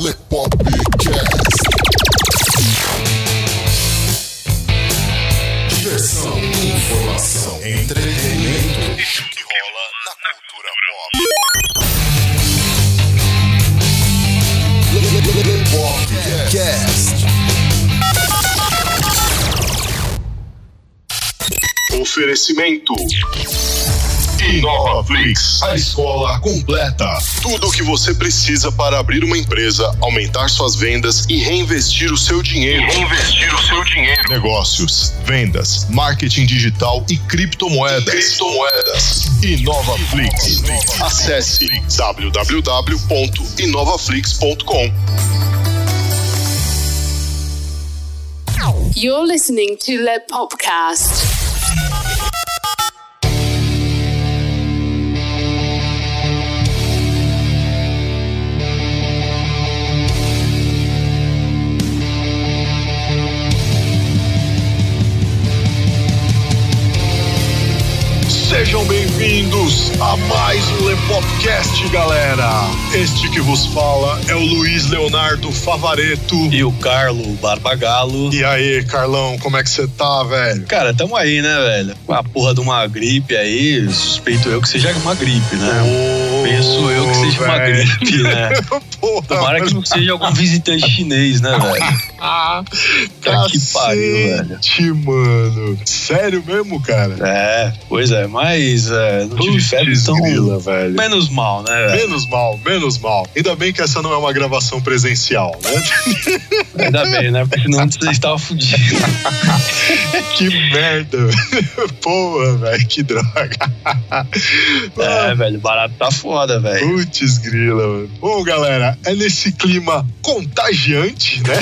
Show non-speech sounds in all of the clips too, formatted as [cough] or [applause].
Lepopcast. Diversão, informação, entretenimento. Isso que rola na cultura pop. Lepopcast. Oferecimento. InovaFlix, a escola completa. Tudo o que você precisa para abrir uma empresa, aumentar suas vendas e reinvestir o seu dinheiro. Reinvestir o seu dinheiro. Negócios, vendas, marketing digital e criptomoedas. Criptomoedas. InovaFlix. Acesse www.inovaflix.com. You're listening to Le Popcast. Sejam bem-vindos a mais um Lepopcast, galera. Este que vos fala é o Luiz Leonardo Favareto. E o Carlo Barbagalo. E aí, Carlão, como é que você tá, velho? Cara, tamo aí, né, velho? Com a porra de uma gripe aí, suspeito eu que seja uma gripe, né? Ô, Penso eu que seja uma gripe, né? [laughs] Porra, Tomara que não seja algum visitante chinês, né, velho? Ah, Tá que pariu, velho. mano. Sério mesmo, cara? É, pois é, mas é, não tive febre, então grila, velho. menos mal, né, velho? Menos mal, menos mal. Ainda bem que essa não é uma gravação presencial, né? [laughs] Ainda bem, né? Porque senão você estava fudido. [laughs] que merda. Porra, velho, que droga. É, velho, barato tá foda, velho. Putz, grila, mano. Bom, galera, é nesse clima contagiante, né?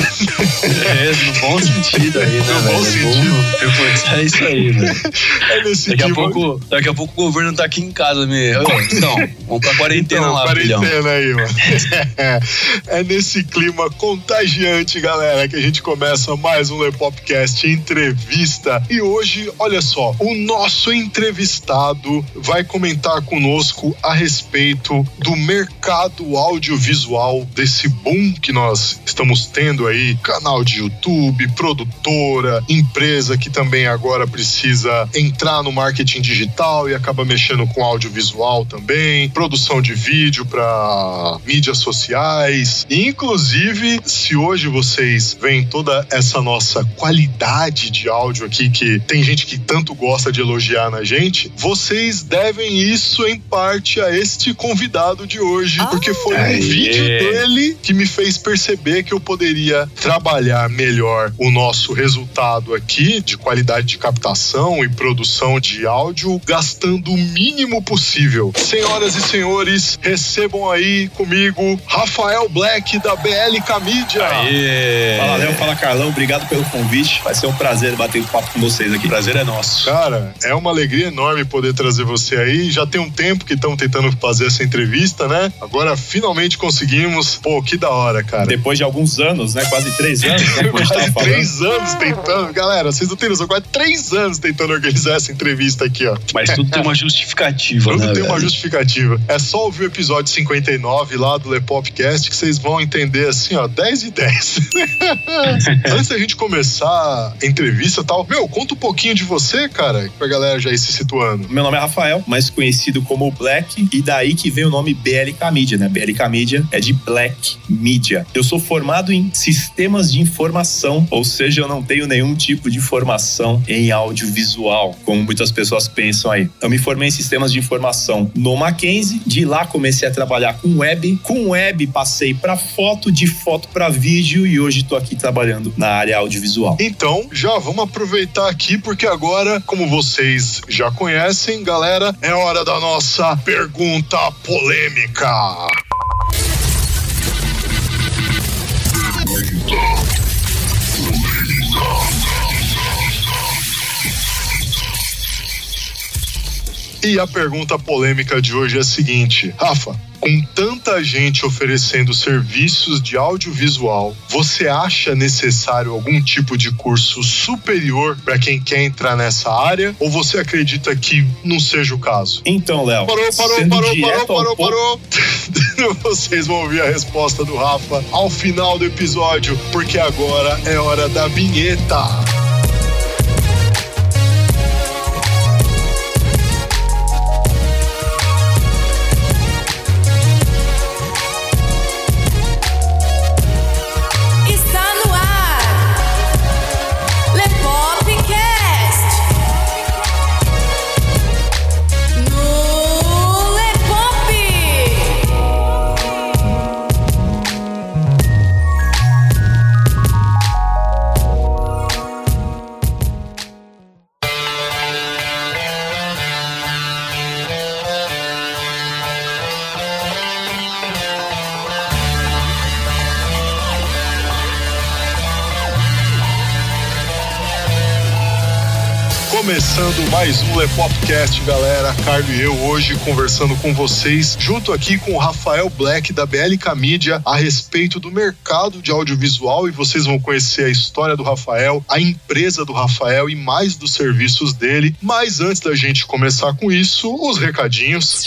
É, no bom sentido aí, né, [laughs] No velho? bom É sentido. reforçar isso aí, velho. [laughs] É nesse Daqui a, clima. pouco, daqui a pouco o governo tá aqui em casa me. Então, vamos pra quarentena Então, lá, filhão. quarentena aí, mano. [laughs] É nesse clima contagiante, galera, que a gente começa mais um Lepopcast entrevista. E hoje, olha só, o nosso entrevistado vai comentar conosco a respeito do mercado audiovisual, desse boom que nós estamos tendo aí, canal de YouTube, produtora, empresa que também agora precisa entrar no marketing digital e acaba mexendo com audiovisual também, produção de vídeo para mídias sociais. E, inclusive, se hoje vocês veem toda essa nossa qualidade de áudio aqui, que tem gente que tanto gosta de elogiar na gente, vocês devem isso em parte a este convidado de hoje, porque foi um vídeo dele que me fez perceber que eu poderia trabalhar melhor o nosso resultado aqui de qualidade de captação e produção de áudio, gastando o mínimo possível. Senhoras e senhores, recebam aí comigo Rafael Black da BLK Mídia. Aê! Fala, Léo, fala, Carlão. Obrigado pelo convite. Vai ser um prazer bater um papo com vocês aqui. Prazer é nosso. Cara, é uma alegria enorme poder trazer você aí. Já tem um tempo que estão tentando fazer essa entrevista, né? Agora finalmente conseguimos. Pô, que da hora, cara. Depois de alguns anos, né? Quase três anos, né? Tava Quase três anos tentando. Galera, vocês não têm noção, quase três anos tentando organizar essa entrevista aqui, ó. Mas tudo tem uma [laughs] justificativa, Tudo né? tem uma velho? justificativa. É só ouvir o episódio 59 lá do Lepopcast que vocês vão entender assim, ó, 10 e 10. [laughs] Antes da gente começar a entrevista e tal, meu, conta um pouquinho de você, cara, pra galera já ir se situando. Meu nome é Rafael, mais conhecido como Black, e daí que vem o nome BLK Media, né? BLK Media é de Black Media. Eu sou formado em sistemas de informação, ou seja, eu não tenho nenhum tipo de formação em audiovisual, como muitas pessoas pensam aí. Eu me formei em sistemas de informação no Mackenzie, de lá comecei a trabalhar com web, com web passei para foto, de foto para vídeo e hoje tô aqui trabalhando na área audiovisual. Então, já vamos aproveitar aqui, porque agora, como vocês já conhecem, galera, é hora da nossa pergunta polêmica. E a pergunta polêmica de hoje é a seguinte: Rafa, com tanta gente oferecendo serviços de audiovisual, você acha necessário algum tipo de curso superior para quem quer entrar nessa área? Ou você acredita que não seja o caso? Então, Léo. Parou, parou, parou, parou, parou, parou. [laughs] Vocês vão ouvir a resposta do Rafa ao final do episódio, porque agora é hora da vinheta. Mais um Lepopcast, galera. Carlos e eu hoje conversando com vocês, junto aqui com o Rafael Black da BLK Mídia, a respeito do mercado de audiovisual. E vocês vão conhecer a história do Rafael, a empresa do Rafael e mais dos serviços dele. Mas antes da gente começar com isso, os recadinhos.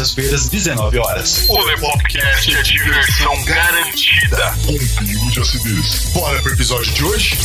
terças-feiras, 19 horas. O Lepopcast é diversão garantida. Um pingo de acidez. Bora pro episódio de hoje?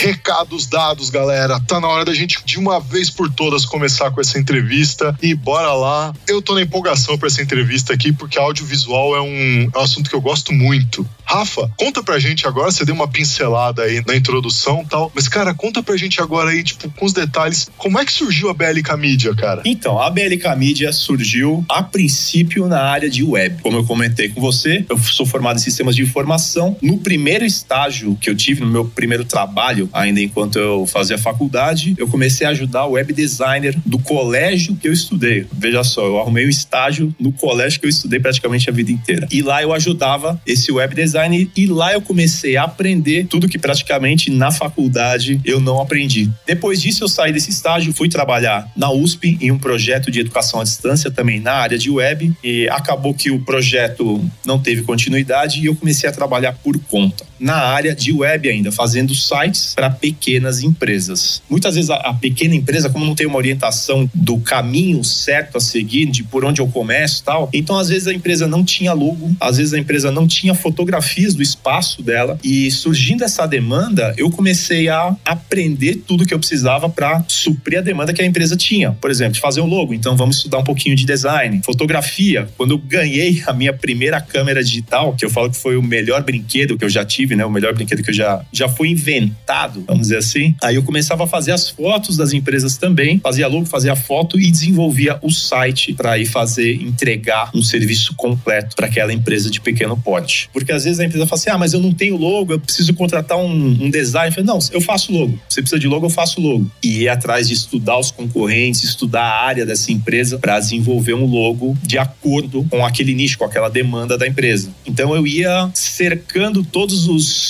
Recados dados, galera. Tá na hora da gente de uma vez por todas começar com essa entrevista e bora lá. Eu tô na empolgação para essa entrevista aqui porque audiovisual é um, é um assunto que eu gosto muito. Rafa, conta pra gente agora, você deu uma pincelada aí na introdução e tal, mas cara, conta pra gente agora aí, tipo, com os detalhes, como é que surgiu a BLK Mídia, cara? Então, a BLK Mídia surgiu a princípio na área de web. Como eu comentei com você, eu sou formado em sistemas de informação. No primeiro estágio que eu tive, no meu primeiro trabalho, ainda enquanto eu fazia faculdade, eu comecei a ajudar o web designer do colégio que eu estudei. Veja só, eu arrumei um estágio no colégio que eu estudei praticamente a vida inteira. E lá eu ajudava esse web designer e lá eu comecei a aprender tudo que praticamente na faculdade eu não aprendi. Depois disso eu saí desse estágio, fui trabalhar na USP em um projeto de educação à distância também na área de web e acabou que o projeto não teve continuidade e eu comecei a trabalhar por conta na área de web ainda, fazendo sites para pequenas empresas. Muitas vezes a, a, pequena empresa, como não tem uma orientação do caminho certo a seguir, de por onde eu começo e tal, então às vezes a empresa não tinha logo, às vezes a empresa não tinha fotografias do espaço dela e surgindo essa demanda, eu comecei a aprender tudo que eu precisava para suprir a demanda que a empresa tinha. Por exemplo, fazer um logo, então vamos estudar um pouquinho de design, fotografia. Quando eu ganhei a minha primeira câmera digital, que eu falo que foi o melhor brinquedo que eu já tive né? O melhor brinquedo que eu já, já foi inventado, vamos dizer assim. Aí eu começava a fazer as fotos das empresas também, fazia logo, fazia foto e desenvolvia o site para ir fazer, entregar um serviço completo para aquela empresa de pequeno porte. Porque às vezes a empresa fala assim: ah, mas eu não tenho logo, eu preciso contratar um, um design. Eu falei, não, eu faço logo. Você precisa de logo, eu faço logo. E ir atrás de estudar os concorrentes, estudar a área dessa empresa para desenvolver um logo de acordo com aquele nicho, com aquela demanda da empresa. Então eu ia cercando todos os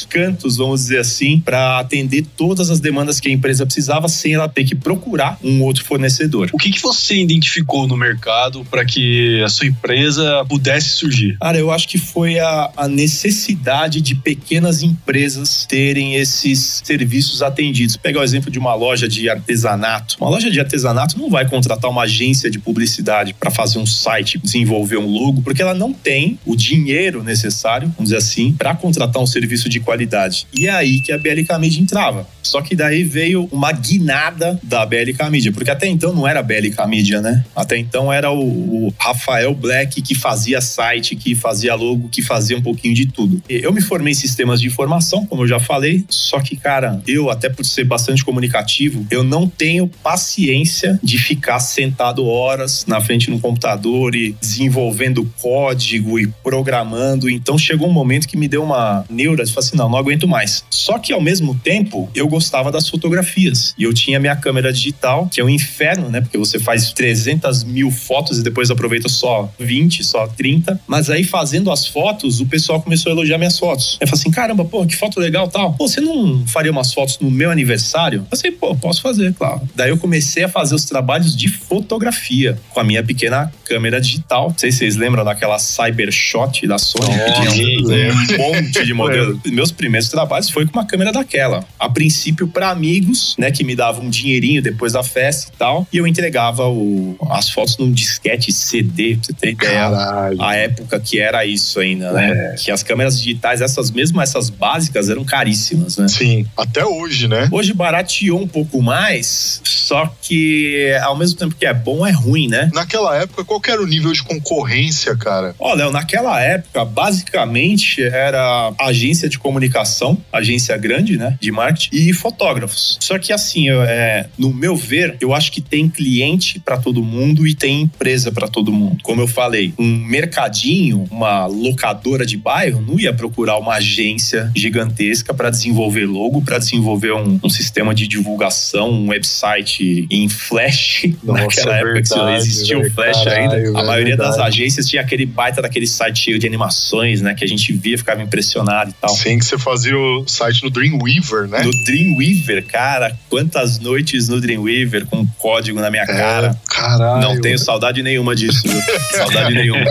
cantos, vamos dizer assim, para atender todas as demandas que a empresa precisava sem ela ter que procurar um outro fornecedor. O que, que você identificou no mercado para que a sua empresa pudesse surgir? Cara, eu acho que foi a, a necessidade de pequenas empresas terem esses serviços atendidos. Pegar o exemplo de uma loja de artesanato. Uma loja de artesanato não vai contratar uma agência de publicidade para fazer um site, desenvolver um logo, porque ela não tem o dinheiro necessário, vamos dizer assim, para contratar um serviço serviço de qualidade. E é aí que a BLK Media entrava. Só que daí veio uma guinada da BLK Media, porque até então não era a BLK Media, né? Até então era o, o Rafael Black que fazia site, que fazia logo, que fazia um pouquinho de tudo. Eu me formei em sistemas de informação, como eu já falei, só que, cara, eu, até por ser bastante comunicativo, eu não tenho paciência de ficar sentado horas na frente um computador e desenvolvendo código e programando. Então chegou um momento que me deu uma neura de falar assim: não, não aguento mais. Só que ao mesmo tempo, eu gostava das fotografias. E eu tinha minha câmera digital, que é um inferno, né? Porque você faz 300 mil fotos e depois aproveita só 20, só 30. Mas aí fazendo as fotos, o pessoal começou a elogiar minhas fotos. Eu falei assim: caramba, pô, que foto legal tal. Pô, você não faria umas fotos no meu aniversário? Eu falei, pô, posso fazer, claro. Daí eu comecei a fazer os trabalhos de fotografia com a minha pequena câmera digital. Não sei se vocês lembram daquela Cybershot da Sony, que tinha um monte de [laughs] Meus primeiros trabalhos foi com uma câmera daquela. A princípio para amigos, né, que me davam um dinheirinho depois da festa e tal, e eu entregava o, as fotos num disquete CD, pra você ter ideia. Caralho. A época que era isso ainda, né? É. Que as câmeras digitais, essas mesmo essas básicas, eram caríssimas, né? Sim, até hoje, né? Hoje barateou um pouco mais, só que ao mesmo tempo que é bom, é ruim, né? Naquela época, qual que era o nível de concorrência, cara? Ó, Léo, naquela época, basicamente era agência de comunicação, agência grande, né, de marketing, e fotógrafos. Só que assim, eu, é, no meu ver, eu acho que tem cliente para todo mundo e tem empresa para todo mundo. Como eu falei, um mercadinho, uma locadora de bairro, não ia procurar uma agência gigantesca para desenvolver logo, para desenvolver um, um sistema de divulgação, um website em Flash. [laughs] Nossa, naquela é época que não verdade, existia o. Flash Caralho, ainda. A é maioria das verdade. agências tinha aquele baita daquele site cheio de animações, né? Que a gente via, ficava impressionado e tal. Sim, que você fazia o site no Dreamweaver, né? No Dreamweaver, cara, quantas noites no Dreamweaver com código na minha cara. É, caralho. Não tenho saudade nenhuma disso, [laughs] saudade nenhuma.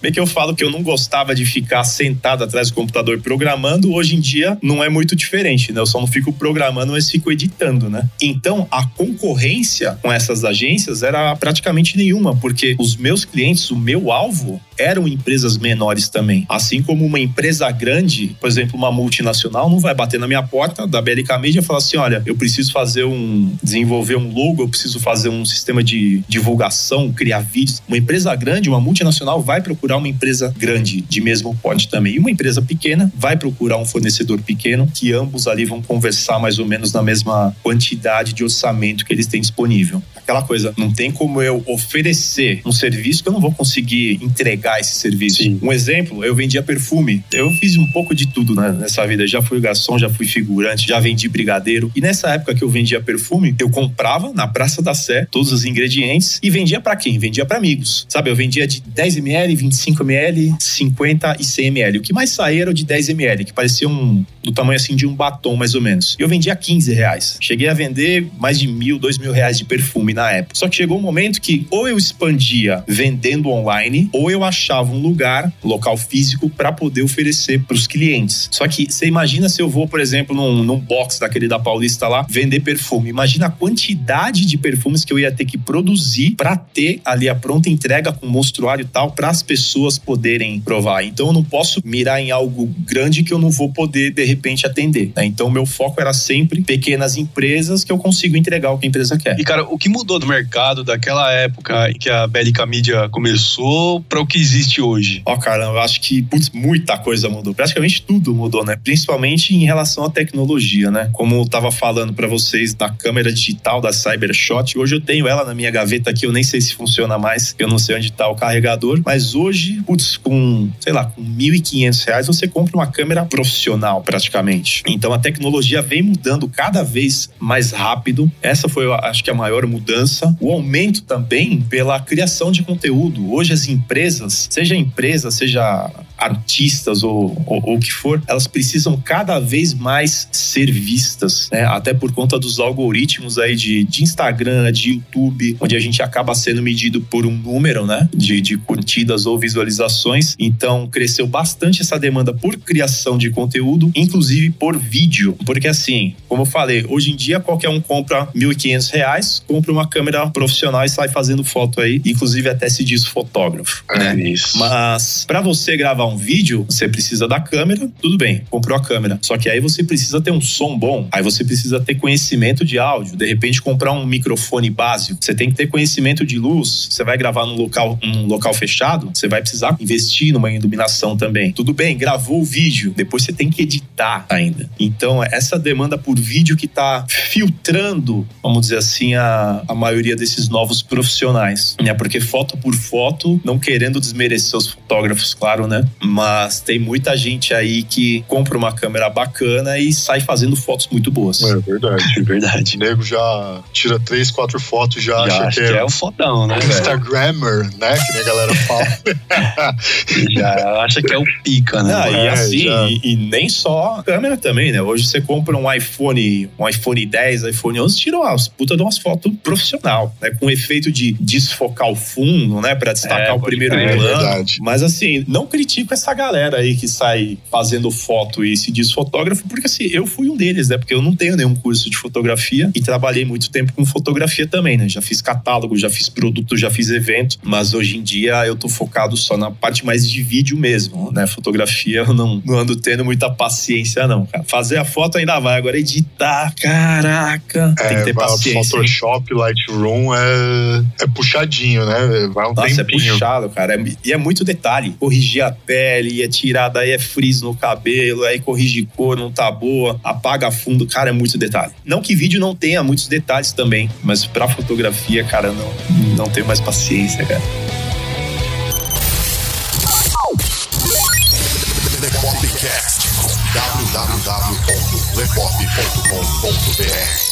Bem que eu falo que eu não gostava de ficar sentado atrás do computador programando, hoje em dia não é muito diferente, né? Eu só não fico programando, mas fico editando, né? Então, a concorrência com essas agências era praticamente nenhuma, porque os meus clientes, o meu alvo, eram empresas menores também. Assim como uma empresa grande, por exemplo, uma multinacional, não vai bater na minha porta da BLK Media e falar assim: olha, eu preciso fazer um. desenvolver um logo, eu preciso fazer um sistema de divulgação, criar vídeos. Uma empresa grande, uma multinacional, vai procurar uma empresa grande, de mesmo porte também. E uma empresa pequena vai procurar um fornecedor pequeno, que ambos ali vão conversar mais ou menos na mesma quantidade de orçamento que eles têm disponível. Aquela coisa, não tem como eu oferecer um serviço que eu não vou conseguir entregar esse serviço. Sim. Um exemplo, eu vendia perfume. Eu fiz um pouco de tudo né, nessa vida. Já fui garçom, já fui figurante, já vendi brigadeiro. E nessa época que eu vendia perfume, eu comprava na Praça da Sé todos os ingredientes e vendia pra quem? Vendia pra amigos. Sabe, eu vendia de 10 ml, 25 ml, 50 e 100 ml. O que mais saía era de 10 ml, que parecia um do tamanho assim de um batom mais ou menos. E eu vendia 15 reais. Cheguei a vender mais de mil, dois mil reais de perfume na época. Só que chegou um momento que ou eu expandia vendendo online, ou eu achava um lugar, local físico, para poder oferecer para os clientes. Só que você imagina se eu vou, por exemplo, num, num box daquele da Paulista lá, vender perfume. Imagina a quantidade de perfumes que eu ia ter que produzir para ter ali a pronta entrega com mostruário e tal, para as pessoas poderem provar. Então eu não posso mirar em algo grande que eu não vou poder, de repente, atender. né? Então meu foco era sempre pequenas empresas que eu consigo entregar o que a empresa quer. E, cara, o que mudou do mercado daquela época em que a Bélica Mídia começou para o que existe hoje? Ó, cara, eu acho que, putz, muita coisa mudou. Praticamente tudo mudou, né? Principalmente em relação à tecnologia, né? Como eu tava falando pra vocês da câmera digital da Cybershot, hoje eu tenho ela na minha gaveta aqui, eu nem sei se funciona mais, eu não sei onde tá o carregador, mas hoje, putz, com, sei lá, com 1.500 reais você compra uma câmera profissional, praticamente. Então a tecnologia vem mudando cada vez mais rápido. Essa foi, acho que, a maior mudança. O aumento também pela criação de conteúdo. Hoje as empresas, seja empresa, seja artistas ou, for, elas precisam cada vez mais ser vistas, né? Até por conta dos algoritmos aí de, de Instagram, de YouTube, onde a gente acaba sendo medido por um número, né? De, de curtidas ou visualizações. Então, cresceu bastante essa demanda por criação de conteúdo, inclusive por vídeo. Porque assim, como eu falei, hoje em dia qualquer um compra 1.500 reais, compra uma câmera profissional e sai fazendo foto aí, inclusive até se diz fotógrafo, né? É isso. Mas para você gravar um vídeo, você precisa da câmera, tudo bem, comprou a câmera. Só que aí você precisa ter um som bom, aí você precisa ter conhecimento de áudio, de repente comprar um microfone básico. Você tem que ter conhecimento de luz. Você vai gravar num local, um local fechado, você vai precisar investir numa iluminação também. Tudo bem, gravou o vídeo, depois você tem que editar ainda. Então, essa demanda por vídeo que está filtrando, vamos dizer assim, a, a maioria desses novos profissionais, né? Porque foto por foto, não querendo desmerecer os fotógrafos, claro, né? Mas tem muita gente aí que compra uma câmera bacana e sai fazendo fotos muito boas. É verdade. É [laughs] verdade. O nego já tira três, quatro fotos, já, Já acha acho que que é, é o fodão, né? Instagrammer, né? Que nem a galera fala. [laughs] Já acha que é o pica, né? Mano? e É, assim, e, e nem só câmera também, né? Hoje você compra um iPhone, um iPhone 10, iPhone 11, tira umas puta de umas fotos profissional, né? Com efeito de desfocar o fundo, né? Pra destacar É, o primeiro é plano. verdade. Mas assim, não critico essa galera aí que sai fazendo foto e se diz fotógrafo, porque assim, eu fui um deles, né? Porque eu não tenho nenhum curso de fotografia e trabalhei muito tempo com fotografia também, né? Já fiz catálogo, já fiz produto, já fiz evento, mas hoje em dia eu tô focado só na parte mais de vídeo mesmo, né? Fotografia eu não, não ando tendo muita paciência, não, cara. Fazer a foto ainda vai, agora editar, caraca, tem que ter É, paciência. hein? Photoshop, Lightroom é, é puxadinho, né? Vai um Nossa, é tempinho. puxado, cara. É- E é muito detalhe. Corrigir a pele, é tirar, daí é frizz no cabelo, aí corrige cor, não tá boa, apaga fundo. Cara, é muito detalhe. Não que vídeo não tenha muitos detalhes também, mas pra fotografia, cara, não, não tenho mais paciência, cara. Www.lepop.com.br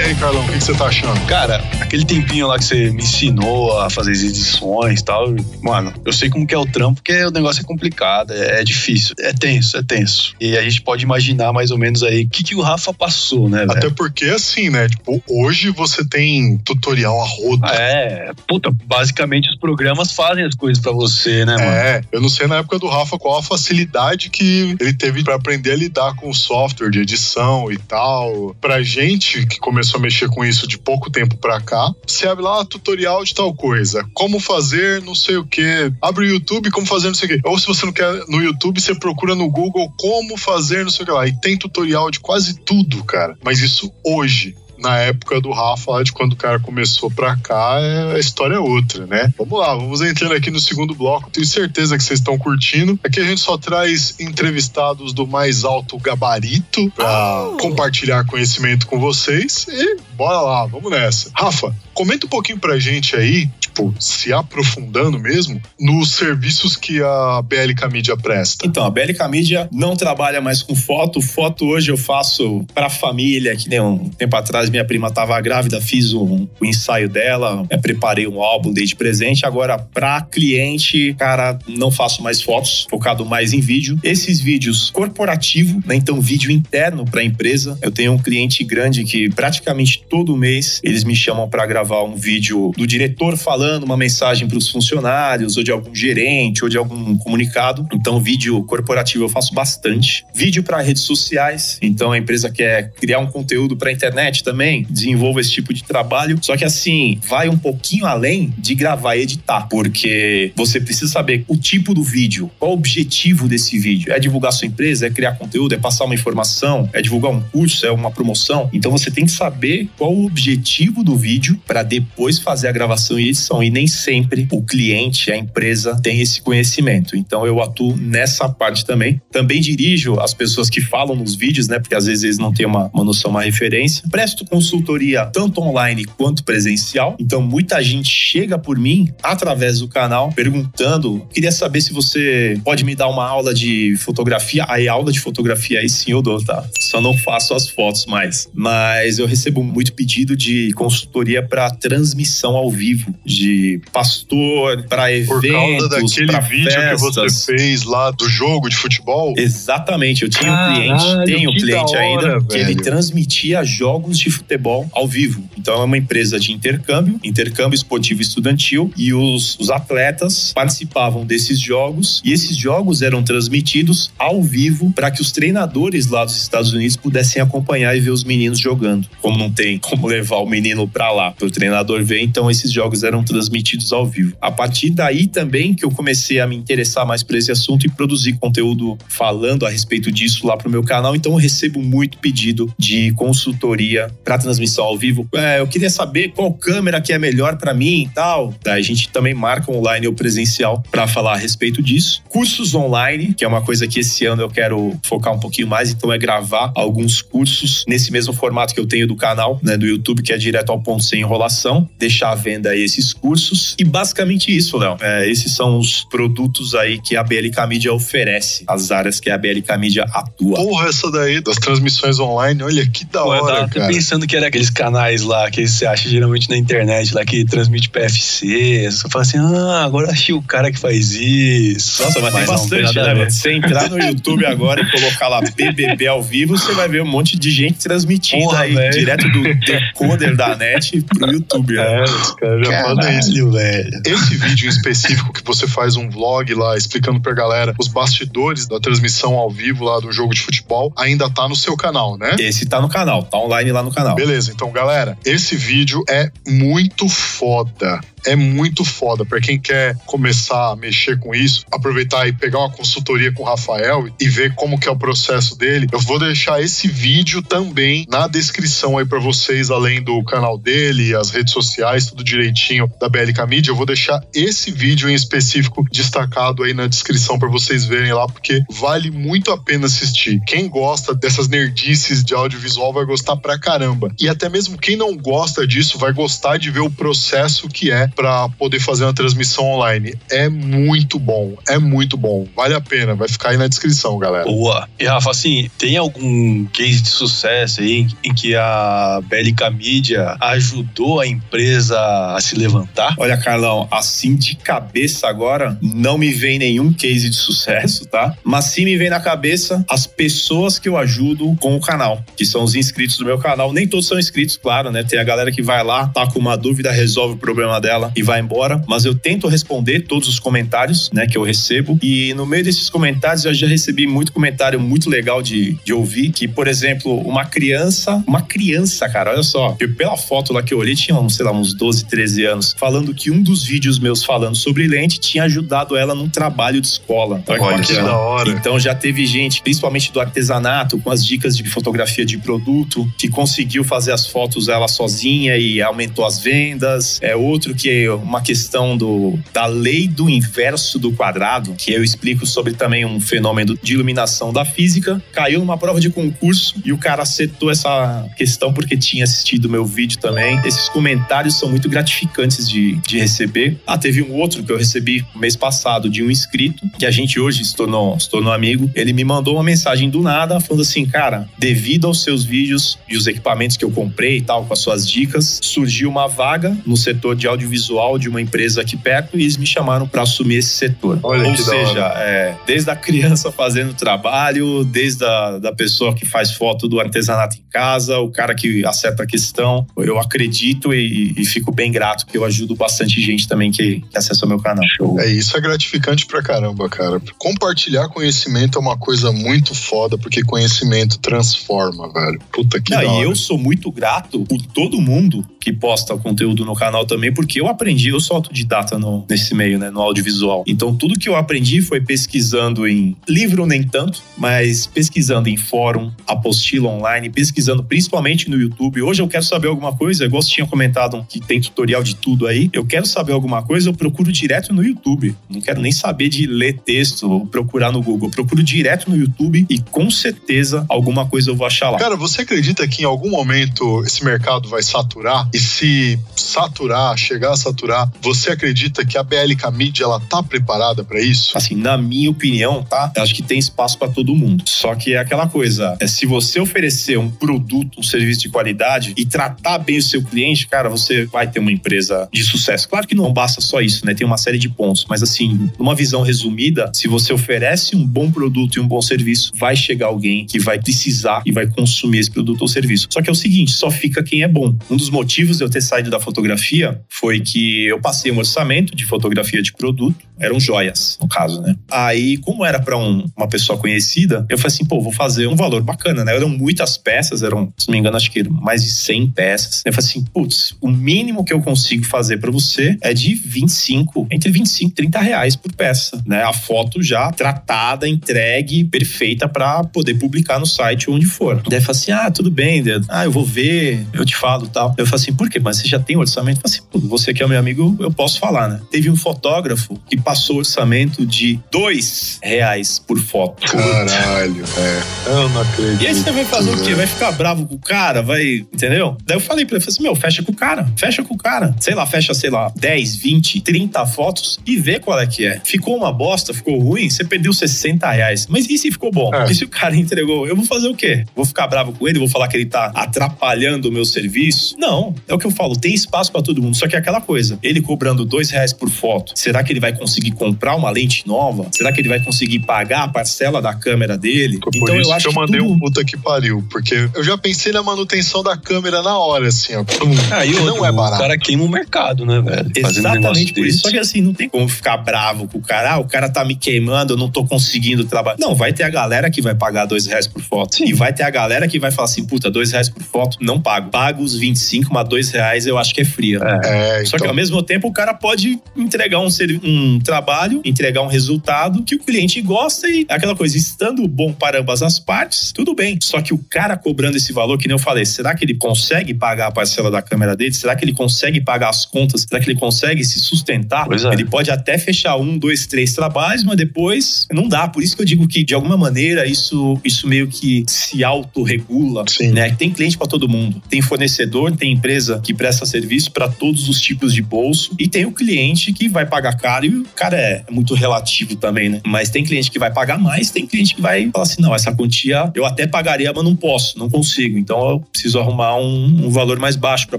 E aí, Carlão, o que, que você tá achando? Cara, aquele tempinho lá que você me ensinou a fazer as edições e tal, mano, eu sei como que é o trampo, porque o negócio é complicado, é, é difícil, é tenso, é tenso. E a gente pode imaginar mais ou menos aí o que, que o Rafa passou, né, velho? Até porque, assim, né? Tipo, hoje você tem tutorial a roda. Ah, É, puta, basicamente os programas fazem as coisas pra você, né, mano? É, eu não sei na época do Rafa qual a facilidade que ele teve pra aprender a lidar com o software de edição e tal. Pra gente que começou a mexer com isso de pouco tempo pra cá, você abre lá tutorial de tal coisa, como fazer não sei o que, abre o YouTube como fazer não sei o que. Ou se você não quer no YouTube, você procura no Google como fazer não sei o que lá. E tem tutorial de quase tudo, cara. Mas isso hoje na época do Rafa, lá de quando o cara começou pra cá, é- a história é outra, né? Vamos lá, vamos entrando aqui no segundo bloco. Tenho certeza que vocês estão curtindo. Aqui a gente só traz entrevistados do mais alto gabarito pra compartilhar conhecimento com vocês. E bora lá, vamos nessa. Rafa, comenta um pouquinho pra gente aí, tipo, se aprofundando mesmo, nos serviços que a BLK Media presta. Então, a BLK Media não trabalha mais com foto. Foto hoje eu faço pra família, que nem um tempo atrás minha prima tava grávida, fiz um, um ensaio dela, eh, preparei um álbum, dei de presente. Agora, pra cliente, cara, não faço mais fotos, focado mais em vídeo. Esses vídeos corporativo, né? Então, vídeo interno pra empresa. Eu tenho um cliente grande que praticamente todo mês eles me chamam pra gravar um vídeo do diretor falando uma mensagem pros funcionários, ou de algum gerente, ou de algum comunicado. Então, vídeo corporativo eu faço bastante. Vídeo para redes sociais. Então, a empresa quer criar um conteúdo para internet também, desenvolva esse tipo de trabalho. Só que assim, vai um pouquinho além de gravar e editar, porque você precisa saber o tipo do vídeo, qual o objetivo desse vídeo. É divulgar sua empresa, é criar conteúdo, é passar uma informação, é divulgar um curso, é uma promoção. Então, você tem que saber qual o objetivo do vídeo para depois fazer a gravação e edição. E nem sempre o cliente, a empresa, tem esse conhecimento. Então, eu atuo nessa parte também. Também dirijo as pessoas que falam nos vídeos, né? Porque às vezes eles não têm uma, uma noção, uma referência. Presto consultoria tanto online quanto presencial. Então, muita gente chega por mim através do canal perguntando: queria saber se você pode me dar uma aula de fotografia. Aí, aula de fotografia aí sim eu dou, tá? Só não faço as fotos mais. Mas eu recebo muito pedido de consultoria para transmissão ao vivo de pastor, para Por eventos, causa daquele vídeo festas. que você fez lá do jogo de futebol. Exatamente, eu tinha um Caralho, cliente, tenho um cliente hora, ainda, que ele velho. transmitia jogos de futebol ao vivo. Então é uma empresa de intercâmbio, intercâmbio esportivo estudantil, e os, os atletas participavam desses jogos, e esses jogos eram transmitidos ao vivo para que os treinadores lá dos Estados Unidos pudessem acompanhar e ver os meninos jogando. Como não tem como levar o menino para lá para o treinador ver, então esses jogos eram transmitidos ao vivo. A partir daí também que eu comecei a me interessar mais por esse assunto e produzir conteúdo falando a respeito disso lá pro meu canal. Então eu recebo muito pedido de consultoria para transmissão ao vivo. É, eu queria saber qual câmera que é melhor para mim e tal. Daí a gente também marca online ou presencial para falar a respeito disso. Cursos online, que é uma coisa que esse ano eu quero focar um pouquinho mais, então é gravar alguns cursos nesse mesmo formato que eu tenho do canal, né, do YouTube, que é direto ao ponto sem enrolação, deixar à venda aí esses cursos. E basicamente isso, Léo. É, esses são os produtos aí que a BLK Media oferece, as áreas que a BLK Mídia atua. Porra, essa daí das transmissões online, olha que da Pô, eu hora, cara. pensando que era aqueles canais lá que você acha geralmente na internet, lá que transmite PFC. Você fala assim, ah, agora achei o cara que faz isso. Nossa, mas, tem não, bastante, a né? Você entrar no YouTube agora e colocar lá BBB ao vivo, você vai ver um monte de gente transmitindo Porra, aí velho. direto do decoder da net pro YouTube. né? É, os caras já falam isso. Velho. Esse vídeo em específico que você faz um vlog lá explicando pra galera os bastidores da transmissão ao vivo lá do jogo de futebol ainda tá no seu canal, né? Esse tá no canal, tá online lá no canal. Beleza, então galera, esse vídeo é muito foda. É muito foda Pra quem quer começar a mexer com isso, aproveitar e pegar uma consultoria com o Rafael e ver como que é o processo dele. Eu vou deixar esse vídeo também na descrição aí pra vocês, além do canal dele, as redes sociais, tudo direitinho da BLK Media. Eu vou deixar esse vídeo em específico destacado aí na descrição pra vocês verem lá, porque vale muito a pena assistir. Quem gosta dessas nerdices de audiovisual vai gostar pra caramba. E até mesmo quem não gosta disso vai gostar de ver o processo que é pra poder fazer uma transmissão online. É muito bom, é muito bom. Vale a pena, vai ficar aí na descrição, galera. Boa. E Rafa, assim, tem algum case de sucesso aí em que a BLK Media ajudou a empresa a se levantar? Olha, Carlão, assim de cabeça agora, não me vem nenhum case de sucesso, tá? Mas sim me vem na cabeça as pessoas que eu ajudo com o canal, que são os inscritos do meu canal. Nem todos são inscritos, claro, né? Tem a galera que vai lá, tá com uma dúvida, resolve o problema dela e vai embora. Mas eu tento responder todos os comentários, né, que eu recebo. E no meio desses comentários eu já recebi muito comentário muito legal de, de ouvir. Que, por exemplo, uma criança, uma criança, cara, olha só, que pela foto lá que eu olhei, tinha, uns, sei lá, uns 12, 13 anos, falando que um dos vídeos meus falando sobre lente tinha ajudado ela num trabalho de escola. Olha, Olha que da hora. Então já teve gente, principalmente do artesanato, com as dicas de fotografia de produto, que conseguiu fazer as fotos ela sozinha e aumentou as vendas. É outro que é uma questão do, da lei do inverso do quadrado, que eu explico sobre também um fenômeno de iluminação da física. Caiu numa prova de concurso e o cara acertou essa questão porque tinha assistido meu vídeo também. Esses comentários são muito gratificantes de, de receber. Ah, teve um outro que eu recebi mês passado de um inscrito, que a gente hoje se tornou, se tornou amigo. Ele me mandou uma mensagem do nada falando assim: cara, devido aos seus vídeos e os equipamentos que eu comprei e tal, com as suas dicas, surgiu uma vaga no setor de audiovisual de uma empresa aqui perto e eles me chamaram para assumir esse setor. Olha Ou que seja, é, desde a criança [laughs] fazendo trabalho, desde a da pessoa que faz foto do artesanato em casa, o cara que acerta a questão, eu acredito e, e fico bem grato porque eu ajudo bastante gente também que, que acessa o meu canal. É isso, é gratificante pra caramba, cara. Compartilhar conhecimento é uma coisa muito foda, porque conhecimento transforma, velho. Puta que Não, da e eu sou muito grato por todo mundo que posta conteúdo no canal também, porque eu aprendi, eu sou autodidata no, nesse meio, né, no audiovisual. Então, tudo que eu aprendi foi pesquisando em livro, nem tanto, mas pesquisando em fórum, apostila online, pesquisando principalmente no YouTube. Hoje eu quero saber alguma coisa, igual você tinha comentado que tem tutorial de tudo aí. Eu quero saber alguma coisa, eu procuro direto no YouTube. Não quero nem saber de ler texto ou procurar no Google. Eu procuro direto no YouTube e com certeza alguma coisa eu vou achar lá. Cara, você acredita que em algum momento esse mercado vai saturar? e se saturar, chegar a saturar, você acredita que a BLK Media ela tá preparada para isso? Assim, na minha opinião, tá? Eu acho que tem espaço para todo mundo. Só que é aquela coisa, é se você oferecer um produto, um serviço de qualidade e tratar bem o seu cliente, cara, você vai ter uma empresa de sucesso. Claro que não basta só isso, né? Tem uma série de pontos, mas assim, numa visão resumida, se você oferece um bom produto e um bom serviço, vai chegar alguém que vai precisar e vai consumir esse produto ou serviço. Só que é o seguinte, só fica quem é bom. Um dos motivos de eu ter saído da fotografia foi que eu passei um orçamento de fotografia de produto, eram joias, no caso, né? Aí, como era para um, uma pessoa conhecida, eu falei assim, pô, vou fazer um valor bacana, né? Eram muitas peças, eram, se não me engano, acho que mais de 100 peças. Eu falei assim, putz, o mínimo que eu consigo fazer para você é de 25, entre 25 e 30 reais por peça, né? A foto já tratada, entregue, perfeita para poder publicar no site onde for. Daí eu falei assim, ah, tudo bem, Dedo. ah, eu vou ver, eu te falo tal. Eu falei assim, por quê? Mas você já tem orçamento? Eu falei assim, pô, você que é meu amigo, eu posso falar, né? Teve um fotógrafo que passou orçamento de dois reais por foto. Caralho, é. Eu não acredito. E aí você vai fazer o quê? Vai ficar bravo com o cara? Vai, entendeu? Daí eu falei pra ele, falei assim, meu, fecha com o cara, fecha com o cara. Sei lá, fecha, sei lá, 10, 20, 30 fotos e vê qual é que é. Ficou uma bosta, ficou ruim, você perdeu 60 reais. Mas e se ficou bom? É. E se o cara entregou? Eu vou fazer o quê? Vou ficar bravo com ele? Vou falar que ele tá atrapalhando o meu serviço? Não, é o que eu falo, tem espaço pra todo mundo. Só que é aquela coisa, ele cobrando dois reais por foto, será que ele vai conseguir comprar uma lente nova? Será que ele vai conseguir pagar a parcela da câmera dele? Por então isso eu acho que eu que mandei tudo... um puta que pariu, porque eu já pensei na manutenção da câmera na hora, assim, ó. Ah, e outro, não é barato. O cara queima o mercado, né, velho? Fazendo um Exatamente por isso. desse. Só que assim, não tem como ficar bravo com o cara. Ah, o cara tá me queimando, eu não tô conseguindo trabalhar. Não, vai ter a galera que vai pagar dois reais por foto. E vai ter a galera que vai falar assim, puta, dois reais por foto, não pago. Pago os 25, mas dois reais eu acho que é fria. É, Só que então, ao mesmo tempo o cara pode entregar um, um trabalho, entregar um resultado que o cliente gosta e aquela coisa, estando bom para ambas as partes, tudo bem. Só que o cara cobrando esse valor, que nem eu falei, será que ele consegue pagar a parcela da câmera dele? Será que ele consegue pagar as contas? Será que ele consegue se sustentar? É. Ele pode até fechar um, dois, três trabalhos, mas depois não dá. Por isso que eu digo que, de alguma maneira, isso, isso meio que se autorregula. Sim. Né? Tem cliente para todo mundo. Tem fornecedor, tem empresa que presta serviço para todos os tipos de bolso. E tem o cliente que vai pagar caro. E o cara é muito relativo também, né? Mas tem cliente que vai pagar mais, tem cliente que vai falar assim: não, essa quantia eu até pagaria, mas não posso, não consigo. Então eu preciso arrumar um, um valor mais baixo para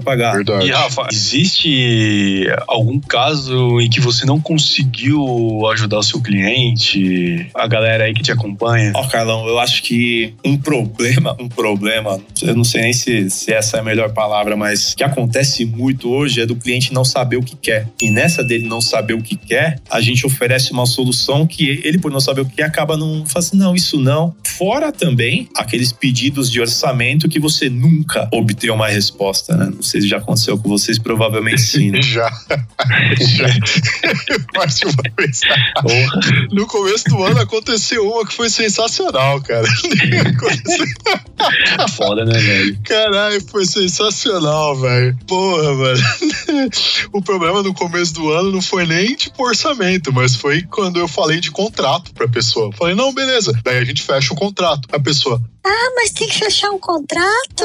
pagar. verdade. E Rafa, existe algum caso em que você não conseguiu ajudar o seu cliente, a galera aí que te acompanha? Ó, Carlão, eu acho que um problema, um problema, eu não sei nem se, se essa é a melhor palavra, mas que acontece muito hoje é do cliente não saber o que quer. E nessa dele não saber o que quer, a gente oferece uma solução que ele, por não saber o que quer, acaba não faz assim, não, isso não. Fora também aqueles pedidos de orçamento que você nunca obteve uma resposta, né? Não sei se já aconteceu com vocês, provavelmente sim, né? [laughs] Já. Já. Mais de uma vez. No começo do ano aconteceu uma que foi sensacional, cara. [laughs] Foda, né, velho? Caralho, foi sensacional, velho. Porra, mano. O problema no começo do ano não foi nem tipo orçamento, mas foi quando eu falei de contrato pra pessoa. Falei, não, beleza. Daí a gente fecha o contrato. A pessoa, Ah, mas tem que fechar um contrato?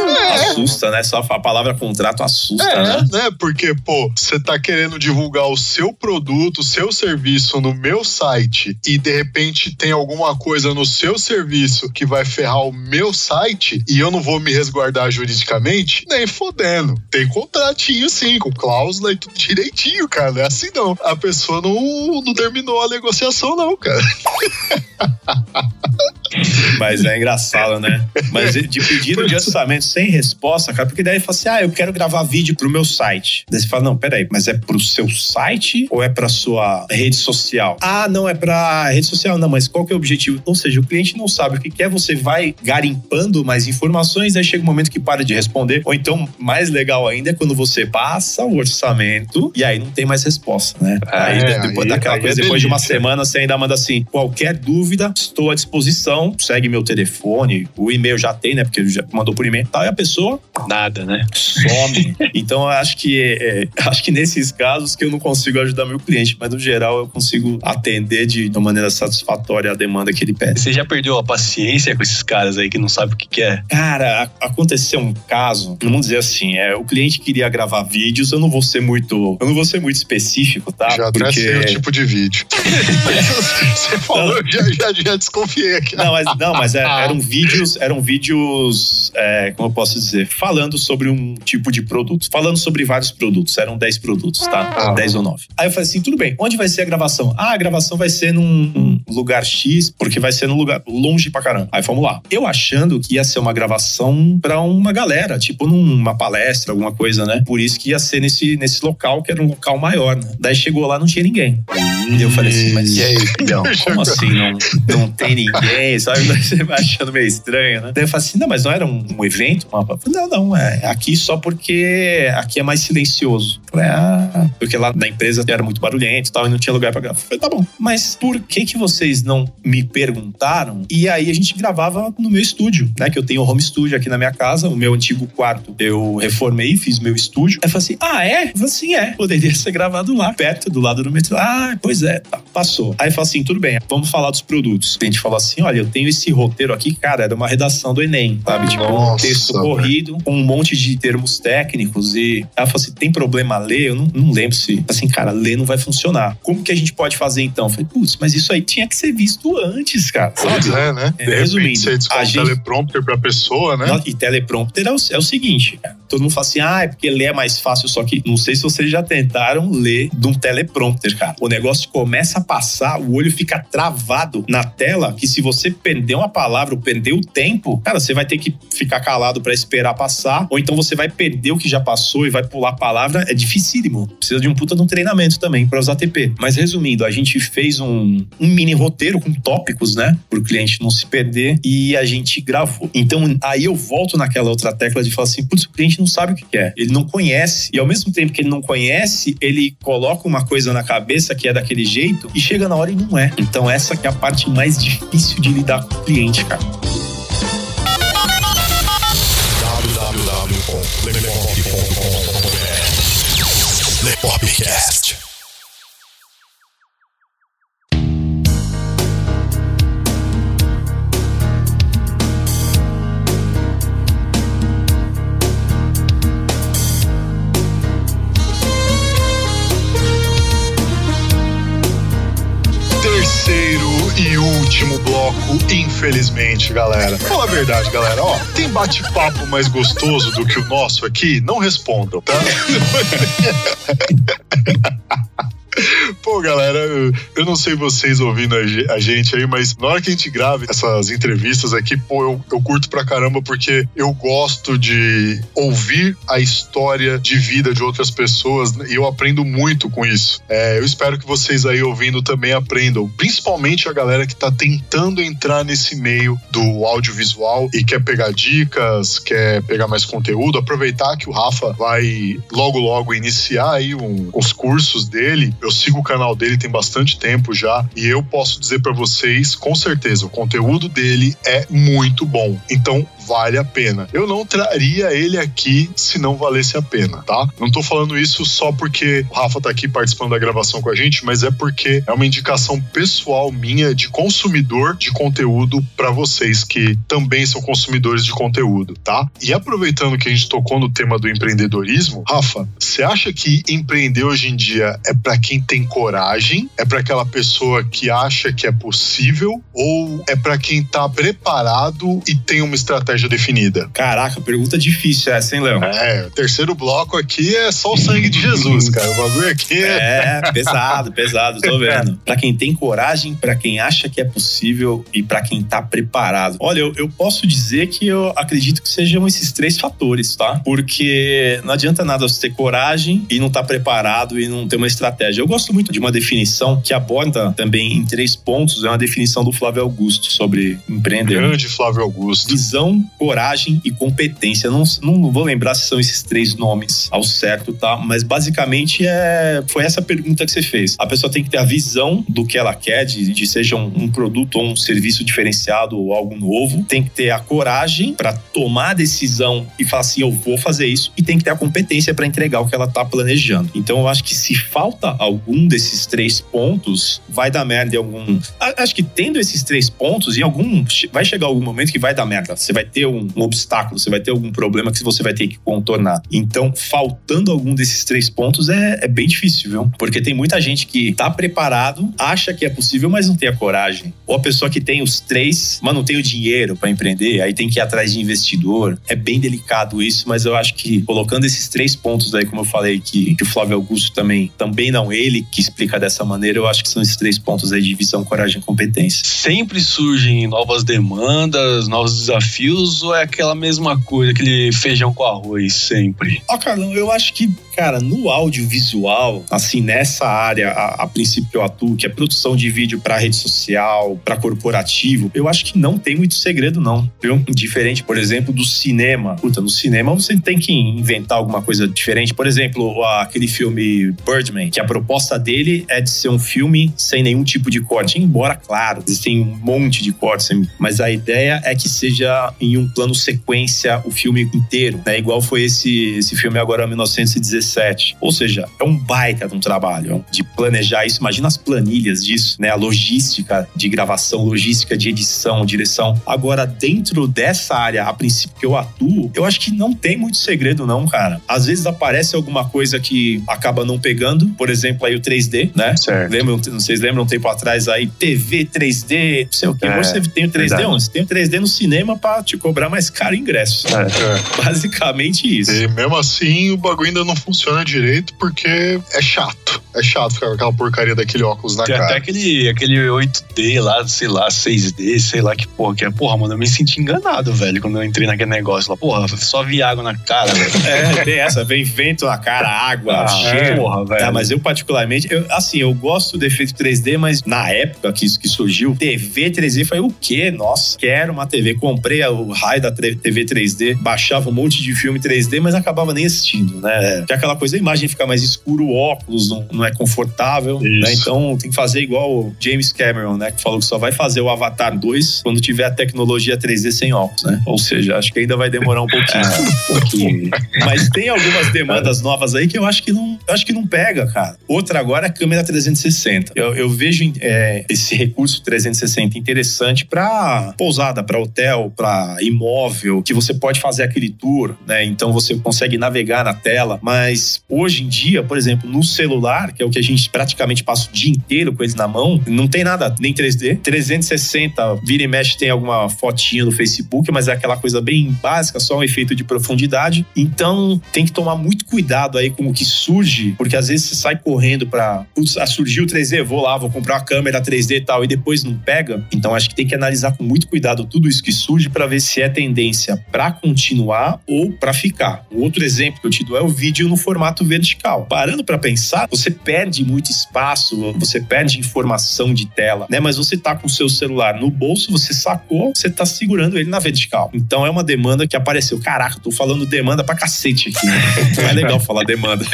Assusta, né? Só a palavra contrato assusta, É, né? né? Porque, pô, você tá querendo divulgar o seu produto, o seu serviço no meu site e de repente tem alguma coisa no seu serviço que vai ferrar o meu site e eu não vou me resguardar juridicamente, nem fodendo. Tem contratinho sim, com cláusula e tudo direitinho, cara. É assim não. A pessoa não, não terminou a negociação, não, cara. [laughs] Mas é engraçado, né? Mas de pedido de orçamento sem resposta, cara, porque daí fala assim: ah, eu quero gravar vídeo pro meu site. Daí você fala: não, peraí, mas é pro seu site ou é pra sua rede social? Ah, não, é pra rede social, não, mas qual que é o objetivo? Ou seja, o cliente não sabe o que quer, você vai garimpando mais informações, aí chega um momento que para de responder. Ou então, mais legal ainda é quando você passa o orçamento e aí não tem mais resposta, né? aí, É, depois aí- daquela aí coisa, é depois de uma semana, você ainda manda assim: qualquer dúvida, estou à disposição, segue meu telefone, o e-mail já tem, né? Porque já mandou por e-mail e tal, e a pessoa Nada, né? some. [laughs] então eu acho que é, acho que nesses casos que eu não consigo ajudar meu cliente, mas no geral eu consigo atender de, de uma maneira satisfatória a demanda que ele pede. Você já perdeu a paciência com esses caras aí que não sabem o que, que é? Cara, aconteceu um caso, vamos dizer assim, é, o cliente queria gravar vídeos, eu não vou ser muito, eu não vou ser muito específico, tá? já até sei o tipo de vídeo. [laughs] Você falou, eu já, já, já desconfiei aqui. Não, mas, não, mas é- [laughs] eram vídeos, eram vídeos, é, como eu posso dizer, falando sobre um tipo de produto, falando sobre vários produtos, eram 10 produtos, tá? Ah. 10 ou 9. Aí eu falei assim, tudo bem, onde vai ser a gravação? Ah, a gravação vai ser num num lugar X, porque vai ser num lugar longe pra caramba. Aí fomos lá. Eu achando que ia ser uma gravação pra uma galera, tipo numa palestra, alguma coisa, né? Por isso que ia ser nesse, nesse local, que era um local maior, né? Daí chegou lá, não tinha ninguém. E eu falei assim, mas E aí, filhão? [laughs] como assim não, não tem ninguém, sabe? Daí [laughs] Você vai achando meio estranho, né? Daí eu falei assim, não, mas não era um, um evento? Uma... Não, não, é aqui só porque aqui é mais silencioso. Falei, ah, porque lá na empresa era muito barulhento e tal, e não tinha lugar pra gravar. Falei, tá bom, mas por que que vocês não me perguntaram? E aí a gente gravava no meu estúdio, né? Que eu tenho home studio aqui na minha casa, o meu antigo quarto eu reformei, fiz meu estúdio. Aí eu falei assim, ah, é? Eu falei assim, é. Poderia ser gravado lá, perto, do lado do metrô. Ah, pois é, tá, passou. Aí falei assim, tudo bem, vamos falar dos produtos. A gente falou assim, olha, eu tenho esse roteiro aqui, cara, era uma redação do Enem, sabe? Tipo, um Nossa, texto velho. corrido, com um monte de termos técnicos e ela falou assim, tem problema ler? Eu não, não lembro se, assim, cara, ler não vai funcionar. Como que a gente pode fazer então? Eu falei, putz, mas isso aí tinha que ser visto antes, cara, Pois sabe? é, né? É, resumindo, a um gente- teleprompter pra pessoa, né? E teleprompter é o, é o seguinte, cara. Todo mundo fala assim, ah, é porque ler é mais fácil, só que não sei se vocês já tentaram ler de um teleprompter, cara. O negócio começa a passar, o olho fica travado na tela, que se você perder uma palavra ou perder o tempo, cara, você vai ter que ficar calado pra esperar passar, ou então você vai perder o que já passou e vai pular a palavra, é dificílimo. Precisa de um puta de um treinamento também pra usar TP. Mas resumindo, a gente fez um, um mini roteiro com tópicos, né, pro cliente não se perder e a gente gravou. Então, aí eu volto naquela outra tecla de falar assim, putz, o cliente não sabe o que quer, ele não conhece, e ao mesmo tempo que ele não conhece, ele coloca uma coisa na cabeça que é daquele jeito e chega na hora e não é. Então, essa que é a parte mais difícil de lidar com o cliente, cara. Último bloco, infelizmente, galera. Fala a verdade, galera. Ó, tem bate-papo mais gostoso do que o nosso aqui? Não respondam, tá? [laughs] [laughs] Pô, galera, eu- não sei vocês ouvindo a gente aí, mas na hora que a gente grava essas entrevistas aqui, pô, eu, eu curto pra caramba porque eu gosto de ouvir a história de vida de outras pessoas né, e eu aprendo muito com isso. É, eu espero que vocês aí ouvindo também aprendam, principalmente a galera que tá tentando entrar nesse meio do audiovisual e quer pegar dicas, quer pegar mais conteúdo, aproveitar que o Rafa vai logo logo iniciar aí um- os cursos dele. Eu sigo o canal dele tem bastante tempo já e eu posso dizer pra vocês com certeza, o conteúdo dele é muito bom. Então vale a pena. Eu não traria ele aqui se não valesse a pena, tá? Não tô falando isso só porque o Rafa tá aqui participando da gravação com a gente, mas é porque é uma indicação pessoal minha de consumidor de conteúdo pra vocês que também são consumidores de conteúdo, tá? E aproveitando que a gente tocou no tema do empreendedorismo, Rafa, você acha que empreender hoje em dia é pra quem tem coragem? É pra aquela pessoa que acha que é possível ou é pra quem tá preparado e tem uma estratégia definida? Caraca, pergunta difícil essa, hein, Léo? É, o terceiro bloco aqui é só o sangue de Jesus, [laughs] cara. O bagulho aqui é. É, pesado, pesado, tô vendo. [laughs] Pra quem tem coragem, pra quem acha que é possível e pra quem tá preparado. Olha, eu, eu posso dizer que eu acredito que sejam esses três fatores, tá? Porque não adianta nada você ter coragem e não tá preparado e não ter uma estratégia. Eu gosto muito de uma definição que aborda também em três pontos, é uma definição do Flávio Augusto sobre empreender. Grande Flávio Augusto. Visão, coragem e competência. Não, não vou lembrar se são esses três nomes ao certo, tá? Mas basicamente é, foi essa pergunta que você fez. A pessoa tem que ter a visão do que ela quer, de, de seja um, um produto ou um serviço diferenciado ou algo novo. Tem que ter a coragem para tomar a decisão e falar assim: eu vou fazer isso. E tem que ter a competência para entregar o que ela tá planejando. Então eu acho que se falta algum desses três pontos, vai dar merda em algum. Acho que tendo esses três pontos, em algum. Vai chegar algum momento que vai dar merda. Você vai ter um, um obstáculo, você vai ter algum problema que você vai ter que contornar. Então, faltando algum desses três pontos é, é bem difícil, viu? Porque tem muita gente que tá preparado, acha que é possível, mas não tem a coragem. Ou a pessoa que tem os três, mas não tem o dinheiro para empreender, aí tem que ir atrás de investidor. É bem delicado isso, mas eu acho que colocando esses três pontos aí, como eu falei, que, que o Flávio Augusto também, também não ele que explica dessa maneira, eu acho que são esses três pontos aí de visão, coragem e competência. Sempre surgem novas demandas, novos desafios, ou é aquela mesma coisa, aquele feijão com arroz sempre? Ó, oh, Carlão, eu acho que Cara, no audiovisual, assim, nessa área, a, a princípio eu atuo, que é produção de vídeo para rede social, para corporativo, eu acho que não tem muito segredo, não. Viu? Diferente, por exemplo, do cinema. Puta, no cinema você tem que inventar alguma coisa diferente. Por exemplo, aquele filme Birdman, que a proposta dele é de ser um filme sem nenhum tipo de corte. Embora, claro, existem um monte de cortes, mas a ideia é que seja em um plano sequência o filme inteiro, né? Igual foi esse, esse filme agora, 1917 2017. Ou seja, é um baita de um trabalho de planejar isso. Imagina as planilhas disso, né? A logística de gravação, logística de edição, direção. Agora, dentro dessa área, a princípio que eu atuo, eu acho que não tem muito segredo, não, cara. Às vezes aparece alguma coisa que acaba não pegando, por exemplo, aí o 3D, né? Certo. Lembram, vocês lembram um tempo atrás aí, TV 3D, não sei o que. É, Hoje você tem o 3D verdade. onde? Você tem o 3D no cinema pra te cobrar mais caro ingresso. É. é. [laughs] Basicamente isso. E mesmo assim, o bagulho ainda não funciona funciona direito porque é chato. É chato ficar com aquela porcaria daquele óculos na Tem cara. até aquele, aquele 8D lá, sei lá, 6D, sei lá que porra que é. Porra, mano, eu me senti enganado, velho, quando eu entrei naquele negócio lá. Porra, só vi água na cara, velho. [laughs] É, tem essa, vem vento na cara, água, ah, cheiro. Porra, velho. Tá, mas eu particularmente, eu, assim, eu gosto do efeito 3D, mas na época que isso que surgiu, TV 3D, foi o quê? Nossa, quero uma TV. Comprei o raio da TV 3D, baixava um monte de filme 3D, mas acabava nem assistindo, né? Que aquela coisa, a imagem fica mais escura, o óculos não, não é confortável, né? Então tem que fazer igual o James Cameron, né? Que falou que só vai fazer o Avatar 2 quando tiver a tecnologia 3D sem óculos, né? Ou seja, acho que ainda vai demorar um pouquinho. [laughs] um pouquinho. Mas tem algumas demandas novas aí que eu acho que não, acho que não pega, cara. Outra agora é a câmera 360. Eu, eu vejo é, esse recurso 360 interessante para pousada, para hotel, para imóvel, que você pode fazer aquele tour, né? Então você consegue navegar na tela, mas hoje em dia, por exemplo, no celular, que é o que a gente praticamente passa o dia inteiro com eles na mão, não tem nada nem 3D. 360, vira e mexe, tem alguma fotinha no Facebook, mas é aquela coisa bem básica, só um efeito de profundidade. Então tem que tomar muito cuidado aí com o que surge, porque às vezes você sai correndo pra. Putz, ah, surgiu o 3D, vou lá, vou comprar uma câmera 3D e tal, e depois não pega. Então acho que tem que analisar com muito cuidado tudo isso que surge para ver se é tendência para continuar ou para ficar. Um outro exemplo que eu te dou é o vídeo no formato vertical. Parando para pensar, você perde muito espaço, você perde informação de tela, né? Mas você tá com o seu celular no bolso, você sacou, você tá segurando ele na vertical. Então é uma demanda que apareceu. Caraca, tô falando demanda pra cacete aqui. Não é legal falar demanda.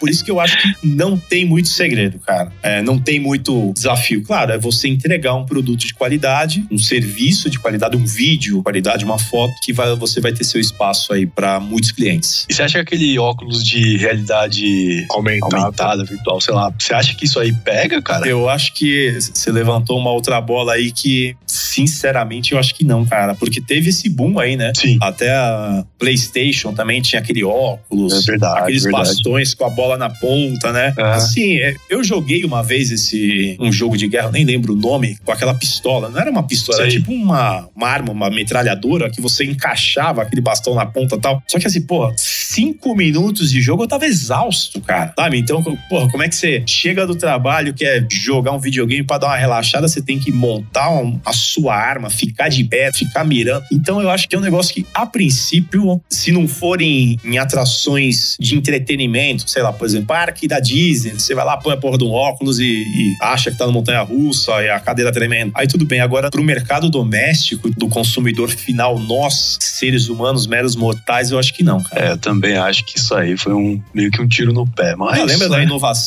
Por isso que eu acho que não tem muito segredo, cara. É, não tem muito desafio. Claro, é você entregar um produto de qualidade, um serviço de qualidade, um vídeo de qualidade, uma foto, que vai, você vai ter seu espaço aí para muitos clientes. E você acha que aquele óculos de realidade aumentada. aumentada, virtual, sei lá. Você acha que isso aí pega, cara? Eu acho que você levantou uma outra bola aí que, sinceramente, eu acho que não, cara. Porque teve esse boom aí, né? Sim. Até a PlayStation também tinha aquele óculos. É verdade. Aqueles verdade. bastões com a bola na ponta, né? É. Assim, é, eu joguei uma vez esse um jogo de guerra, nem lembro o nome, com aquela pistola. Não era uma pistola, Sei. era tipo uma, uma arma, uma metralhadora que você encaixava aquele bastão na ponta e tal. Só que assim, pô, cinco minutos de jogo eu tava exausto, cara. Sabe? Então, porra, como Como é que você chega do trabalho, quer jogar um videogame pra dar uma relaxada, você tem que montar um- a sua arma, ficar de pé, ficar mirando. Então eu acho que é um negócio que, a princípio, se não forem em atrações de entretenimento, sei lá, por exemplo, parque da Disney, você vai lá, põe a porra de um óculos e, e acha que tá na montanha russa e a cadeira tremendo. Aí tudo bem. Agora, pro mercado doméstico, do consumidor final, nós, seres humanos, meros mortais, eu acho que não, cara. É, eu também acho que isso aí foi um meio que um tiro no pé, mas. Ah, lembra da né?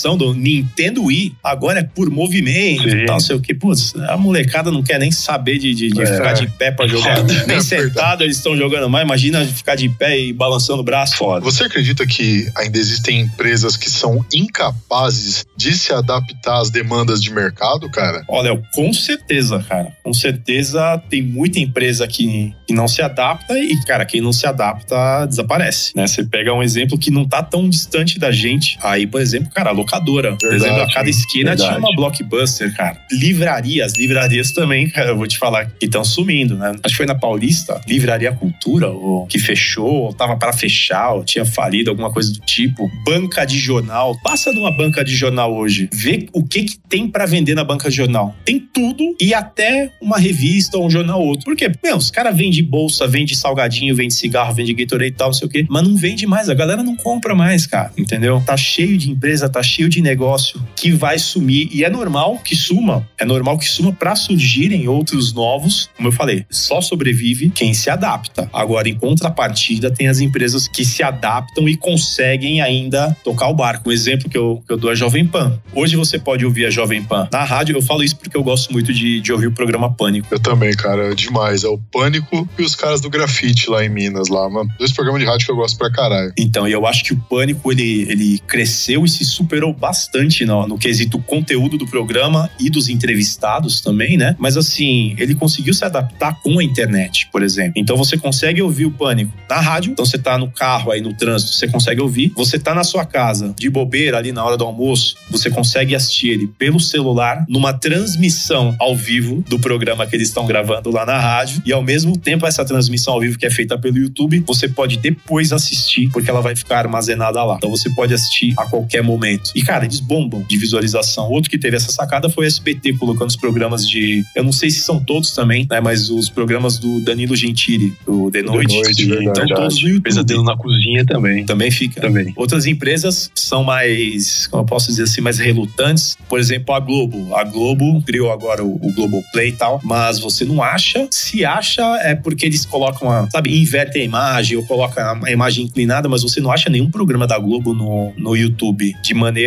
Inovação do Nintendo Wii? Agora é por movimento Sim. e tal, sei o que. Putz, a molecada não quer nem saber de, de- de É. ficar de pé pra jogar. [laughs] É nem verdade. sentado eles estão jogando mais. Imagina ficar de pé e balançando o braço. Foda. Você acredita que ainda existem empresas que são incapazes de se adaptar às demandas de mercado, cara? Olha, eu- com certeza, cara. Com certeza tem muita empresa que, que não se adapta e, cara, quem não se adapta desaparece. Né? Você pega um exemplo que não tá tão distante da gente. Aí, por exemplo, cara, a locadora. Por Verdade, exemplo, a cada esquina verdade. tinha uma blockbuster, cara. Livrarias, livrarias também, cara, eu vou te falar, que estão sumindo, né? Acho que foi na Paulista, Livraria Cultura, ou que fechou, ou tava para fechar, ou tinha falido, alguma coisa do tipo. Banca de jornal. Passa numa banca de jornal hoje. Vê o que, que tem para vender na banca de jornal. Tem tudo e até uma revista ou um jornal ou outro. Por quê? Meu, os caras vendem bolsa, vende salgadinho, vende cigarro, vende Gatorade e tal, não sei o quê. Mas não vende mais. A galera não compra mais, cara. Entendeu? Tá cheio de empresa, tá cheio de negócio que vai sumir. E é normal que suma. É normal que suma para surgirem outros novos. Como eu falei, só sobrevive quem se adapta. Agora, em contrapartida, tem as empresas que se adaptam e conseguem ainda tocar o barco. Um exemplo que eu, que eu dou é a Jovem Pan. Hoje você pode ouvir a Jovem Pan na rádio. Eu falo isso porque eu gosto muito de, de ouvir o programa Pânico. Eu também, cara, é demais. É o Pânico e os caras do grafite lá em Minas, lá, mano. Dois programas de rádio que eu gosto pra caralho. Então, e eu acho que o Pânico, ele, ele cresceu e se superou bastante no, no quesito conteúdo do programa e dos entrevistados também, né? Mas assim, ele conseguiu se adaptar com a internet, por exemplo. Então você consegue ouvir o Pânico na rádio, então você tá no carro aí no trânsito, você consegue ouvir. Você tá na sua casa, de bobeira ali na hora do almoço, você consegue assistir ele pelo celular, numa transmissão ao vivo do programa que eles estão gravando lá na rádio. E ao mesmo tempo, essa transmissão ao vivo que é feita pelo YouTube, você pode depois assistir, porque ela vai ficar armazenada lá. Então você pode assistir a qualquer momento. E, cara, eles bombam de visualização. Outro que teve essa sacada foi o SBT colocando os programas de. Eu não sei se são todos também, né? Mas os programas do Danilo Gentili, do The Noite. Noite, verdade. então, todos no YouTube. Pesadelo na cozinha também. Também fica. Também. Outras empresas são mais, como eu posso dizer assim, mais relutantes. Por exemplo, a Globo. A Globo criou agora o, o Globoplay e tal, mas você não acha. Se acha, é porque eles colocam, a, sabe, invertem a imagem ou colocam a imagem inclinada, mas você não acha nenhum programa da Globo no, no YouTube de maneira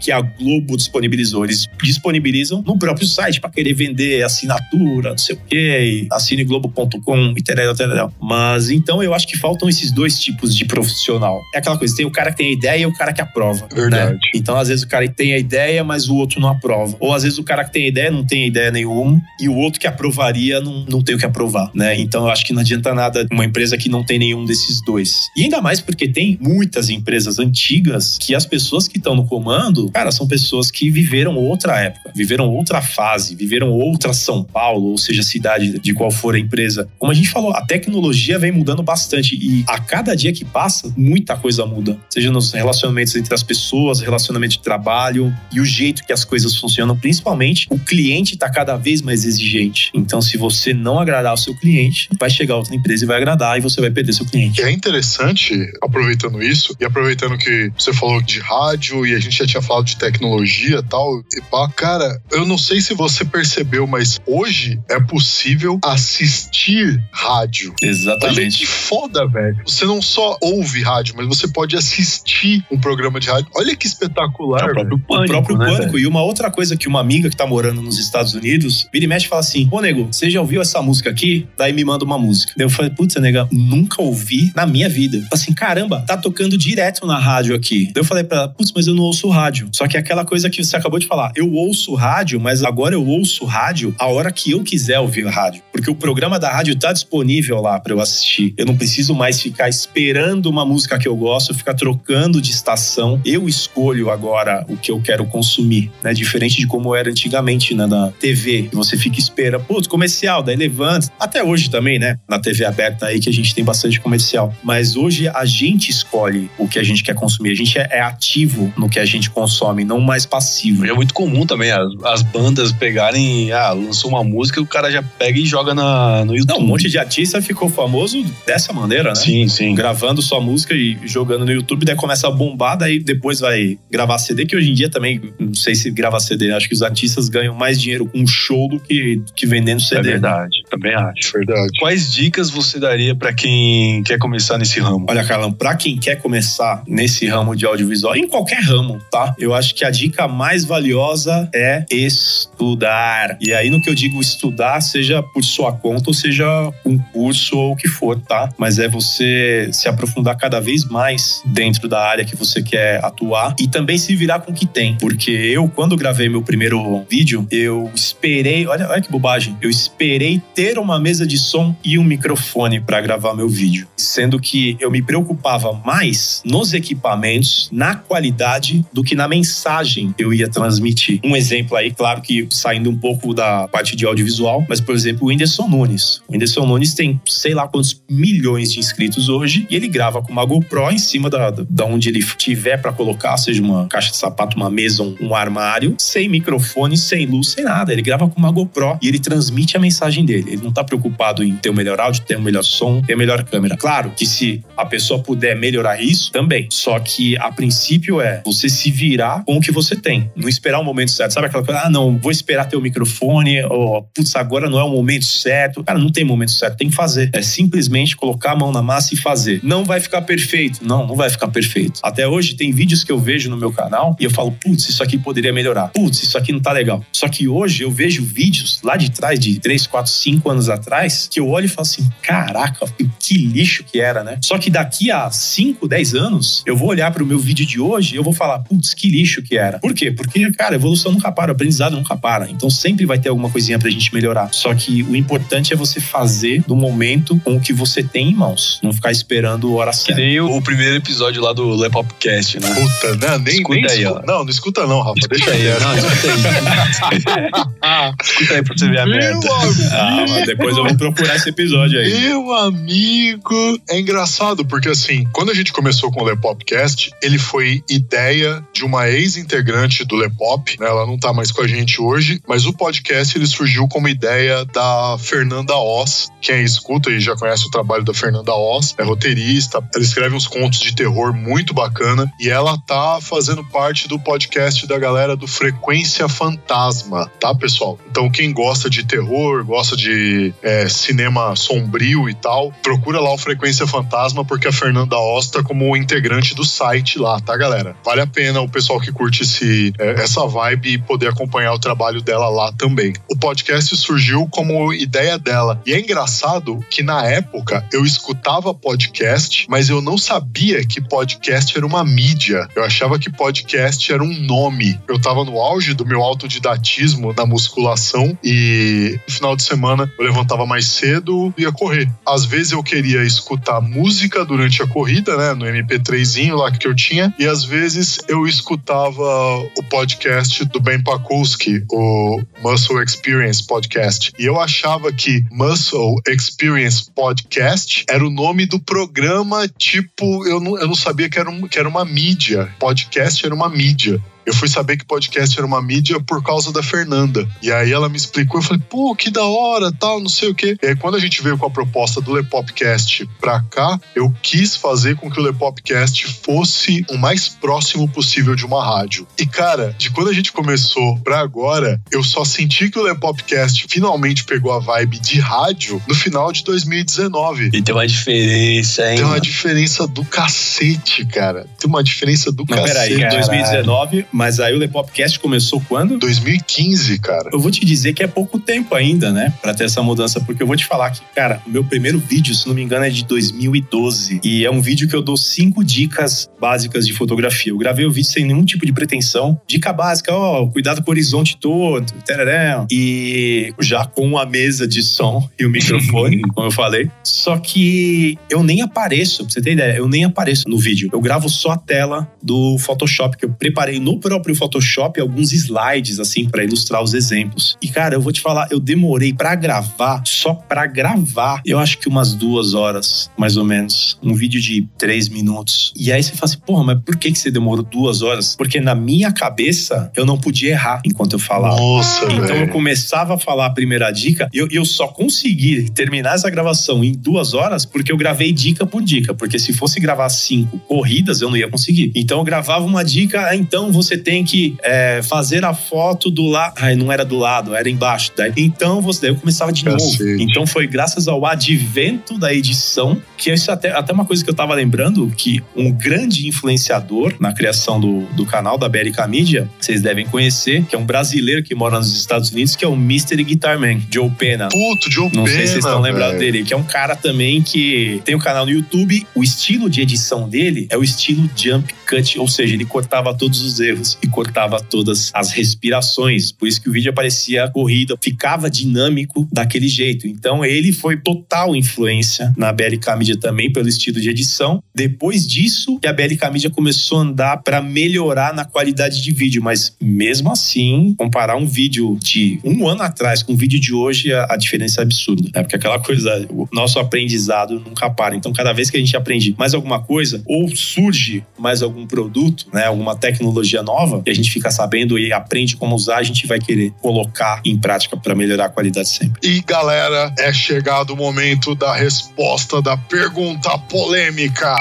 que a Globo disponibilizou. Eles disponibilizam no próprio site para querer vender assinatura, não sei o quê, e assine globo.com e tal, tal. Mas então eu acho que faltam esses dois tipos de profissional. É aquela coisa, tem o cara que tem a ideia e o cara que aprova. Verdade. né? Então, às vezes, o cara tem a ideia, mas o outro não aprova. Ou às vezes o cara que tem a ideia não tem ideia nenhuma, e o outro que aprovaria não, não tem o que aprovar, né? Então eu acho que não adianta nada uma empresa que não tem nenhum desses dois. E ainda mais porque tem muitas empresas antigas que as pessoas que estão no comando, cara, são pessoas que viveram outra época, viveram outra fase, viveram outra São Paulo, ou seja, cidade de qual for a empresa. Como a gente falou, a tecnologia vem mudando bastante e a cada dia que passa, muita coisa muda. Seja nos relacionamentos entre as pessoas, relacionamento de trabalho e o jeito que as coisas funcionam, principalmente o cliente está cada vez mais exigente. Então, se você não agradar o seu cliente, vai chegar outra empresa e vai agradar e você vai perder seu cliente. É interessante, aproveitando isso, e aproveitando que você falou de rádio e a gente já tinha falado de tecnologia e tal, e pá, cara, eu não sei se você percebeu, mas hoje é possível assistir rádio. Olha Exatamente. que foda, velho. Você não só ouve rádio, mas você pode assistir um programa de rádio. Olha que espetacular, É o próprio O pânico, próprio né, pânico. velho? E uma outra coisa que uma amiga que tá morando nos Estados Unidos, vira e mexe e fala assim: Pô, nego, você já ouviu essa música aqui? Daí me manda uma música. Daí eu falei, putz, nega, nunca ouvi na minha vida. Falei assim, caramba, tá tocando direto na rádio aqui. Daí eu falei pra ela, putz, mas eu não ouço rádio. Só que é aquela coisa que você acabou de falar. Eu ouço rádio, mas agora eu ouço rádio a hora que eu quiser ouvir rádio. Porque o programa da rádio tá disponível lá pra eu assistir. Eu não preciso mais ficar esperando uma música que eu gosto, ficar trocando de estação. Eu escolho agora o que eu quero consumir, né? Diferente de como era antigamente, né? Na TV, você fica esperando, putz, comercial, daí levanta. Até hoje também, né? Na TV aberta aí que a gente tem bastante comercial. Mas hoje a gente escolhe o que a gente quer consumir. A gente é é ativo no que a gente consome, não mais passivo. É muito comum também as, as bandas pegarem, ah, lançou uma música, o cara já pega e joga na, no YouTube. Não, um monte de artista ficou famoso dessa maneira, né? Sim, sim. Gravando sua música e jogando no YouTube, daí começa a bombar, daí depois vai gravar CD, que hoje em dia também, não sei se grava CD, acho que os artistas ganham mais dinheiro com show do que, que vendendo É CD. né? verdade, também acho. Verdade. Quais dicas você daria pra quem quer começar nesse ramo? Olha, Carlão, pra quem quer começar nesse ramo de audiovisual, em qualquer ramo, tá? Eu acho que a dica mais valiosa é estudar. E aí, no que eu digo estudar, seja por sua conta ou seja um curso ou o que for, tá? Mas é você se aprofundar cada vez mais dentro da área que você quer atuar e também se virar com o que tem. Porque eu, quando gravei meu primeiro vídeo, eu esperei, olha, olha que bobagem, eu esperei ter uma mesa de som e um microfone para gravar meu vídeo. Sendo que eu me preocupava mais nos equipamentos, na qualidade, do que na mensagem eu ia transmitir. Um exemplo aí, claro que saindo um pouco da parte de audiovisual, mas por exemplo, o Whindersson Nunes. O Whindersson Nunes tem sei lá quantos milhões de inscritos hoje e ele grava com uma GoPro em cima da, da onde ele tiver para colocar, seja uma caixa de sapato, uma mesa, um, um armário, sem microfone, sem luz, sem nada. Ele grava com uma GoPro e ele transmite a mensagem dele. Ele não tá preocupado em ter o melhor áudio, ter o melhor som, ter a melhor câmera. Claro que se a pessoa puder melhorar isso, também. Só que a princípio é você se virar com o que você tem. Não esperar o momento certo. Sabe aquela coisa, ah, não, vou esperar ter o microfone, ou putz, agora não é o momento certo. Cara, não tem momento certo, tem que fazer. É simplesmente colocar a mão na massa e fazer. Não vai ficar perfeito. Não, não vai ficar perfeito. Até hoje tem vídeos que eu vejo no meu canal e eu falo, putz, isso aqui poderia melhorar. Putz, isso aqui não tá legal. Só que hoje eu vejo vídeos lá de trás, de 3, 4, 5 anos atrás, que eu olho e falo assim: caraca, que lixo que era, né? Só que daqui a 5, 10 anos, eu vou olhar para o meu vídeo de hoje e eu vou falar, putz, que lixo que era. Por quê? Porque, cara, a evolução nunca para, o aprendizado nunca para. Então sempre vai ter alguma coisinha pra gente melhorar. Só que o importante é você fazer no momento com o que você tem em mãos. Não ficar esperando hora Que certa. nem o, o primeiro episódio lá do Lepopcast, né? Puta, né? Nem, Escuta nem aí. Não, não escuta não, Rafa. Escuta Deixa aí, não, escuta aí. [laughs] escuta aí pra você ver a Meu merda. Ah, mas depois eu vou procurar esse episódio aí. Meu amigo, é engraçado porque assim, quando a gente começou com o Lepopcast, ele foi ideia de uma ex-integrante do Lepop, né? Ela não tá mais com a gente hoje, mas o podcast ele surgiu como ideia da Fernanda Oz. Quem escuta e já conhece o trabalho da Fernanda Oz, é roteirista, ela escreve uns contos de terror muito bacana e ela tá fazendo parte do podcast da galera do Frequência Fantasma, tá, pessoal? Então quem gosta de terror, gosta de é, cinema sombrio e tal, procura lá o Frequência Fantasma, porque a Fernanda Oz tá como integrante do site lá, tá, galera? Vale a pena o pessoal que curte esse, é, essa vibe poder acompanhar o trabalho dela lá também. O podcast surgiu como ideia dela. E é engraçado que na época eu escutava podcast, mas eu não sabia que podcast era uma mídia. Eu achava que podcast era um nome. Eu tava no auge do meu autodidatismo na musculação e no final de semana eu levantava mais cedo e ia correr. Às vezes eu queria escutar música durante a corrida, né, no MP3zinho lá que eu tinha, e às vezes eu escutava o podcast do Ben Pakulski, o Muscle Experience Podcast. E eu achava que Muscle Experience Podcast era o nome do programa, tipo, eu não, eu não sabia que era, um, que era uma mídia. Podcast era uma mídia. Eu fui saber que podcast era uma mídia por causa da Fernanda. E aí ela me explicou, eu falei, pô, que da hora, tal, não sei o quê. E aí quando a gente veio com a proposta do Lepopcast pra cá, eu quis fazer com que o Lepopcast fosse o mais próximo possível de uma rádio. E cara, de quando a gente começou pra agora, eu só senti que o Lepopcast finalmente pegou a vibe de rádio no final de 2019. E tem uma diferença, hein? Tem uma diferença do cacete, cara. Tem uma diferença do Mas cacete. peraí, 2019, mas aí o The Popcast começou quando? 2015, cara. Eu vou te dizer que é pouco tempo ainda, né? Pra ter essa mudança, porque eu vou te falar que, cara, o meu primeiro vídeo, se não me engano, é de 2012. E é um vídeo que eu dou cinco dicas básicas de fotografia. Eu gravei o vídeo sem nenhum tipo de pretensão. Dica básica, ó, cuidado com o horizonte todo, tereré. E já com a mesa de som e o microfone, [laughs] como eu falei. Só que eu nem apareço, pra você ter ideia, eu nem apareço no vídeo. Eu gravo só a tela do Photoshop que eu preparei no próprio Photoshop alguns slides assim para ilustrar os exemplos. E cara, eu vou te falar, eu demorei para gravar, só para gravar, eu acho que umas duas horas, mais ou menos, um vídeo de três minutos. E aí você fala assim, porra, mas por que que você demorou duas horas? Porque na minha cabeça eu não podia errar enquanto eu falava. Nossa, Então velho. eu começava a falar a primeira dica e eu, eu só consegui terminar essa gravação em duas horas porque eu gravei dica por dica. Porque se fosse gravar cinco corridas, eu não ia conseguir. Então eu gravava uma dica, ah, então você tem que é, fazer a foto do lado. Ai, não era do lado, era embaixo. Daí, então você, daí eu começava de novo. Cacete. Então foi graças ao advento da edição que isso até, até uma coisa que eu tava lembrando que um grande influenciador na criação do, do canal da Bérica Mídia, vocês devem conhecer, que é um brasileiro que mora nos Estados Unidos, que é o Mr. Guitarman, Joe Pena. Puto, Joe Não sei se vocês Pena, estão lembrados dele, que é um cara também que tem um canal no YouTube. O estilo de edição dele é o estilo jump cut, ou seja, ele cortava todos os erros e cortava todas as respirações. Por isso que o vídeo aparecia corrida, ficava dinâmico daquele jeito. Então ele foi total influência na BLK Media também pelo estilo de edição. Depois disso, que a BLK Media começou a andar para melhorar na qualidade de vídeo, mas mesmo assim, comparar um vídeo de um ano atrás com o vídeo de hoje, a, a diferença é absurda. Né? Porque aquela coisa, o nosso aprendizado nunca para. Então, cada vez que a gente aprende mais alguma coisa, ou surge mais algum produto, né, alguma tecnologia nova, e a gente fica sabendo e aprende como usar, a gente vai querer colocar em prática para melhorar a qualidade sempre. E galera, é chegado o momento da resposta da pergunta polêmica.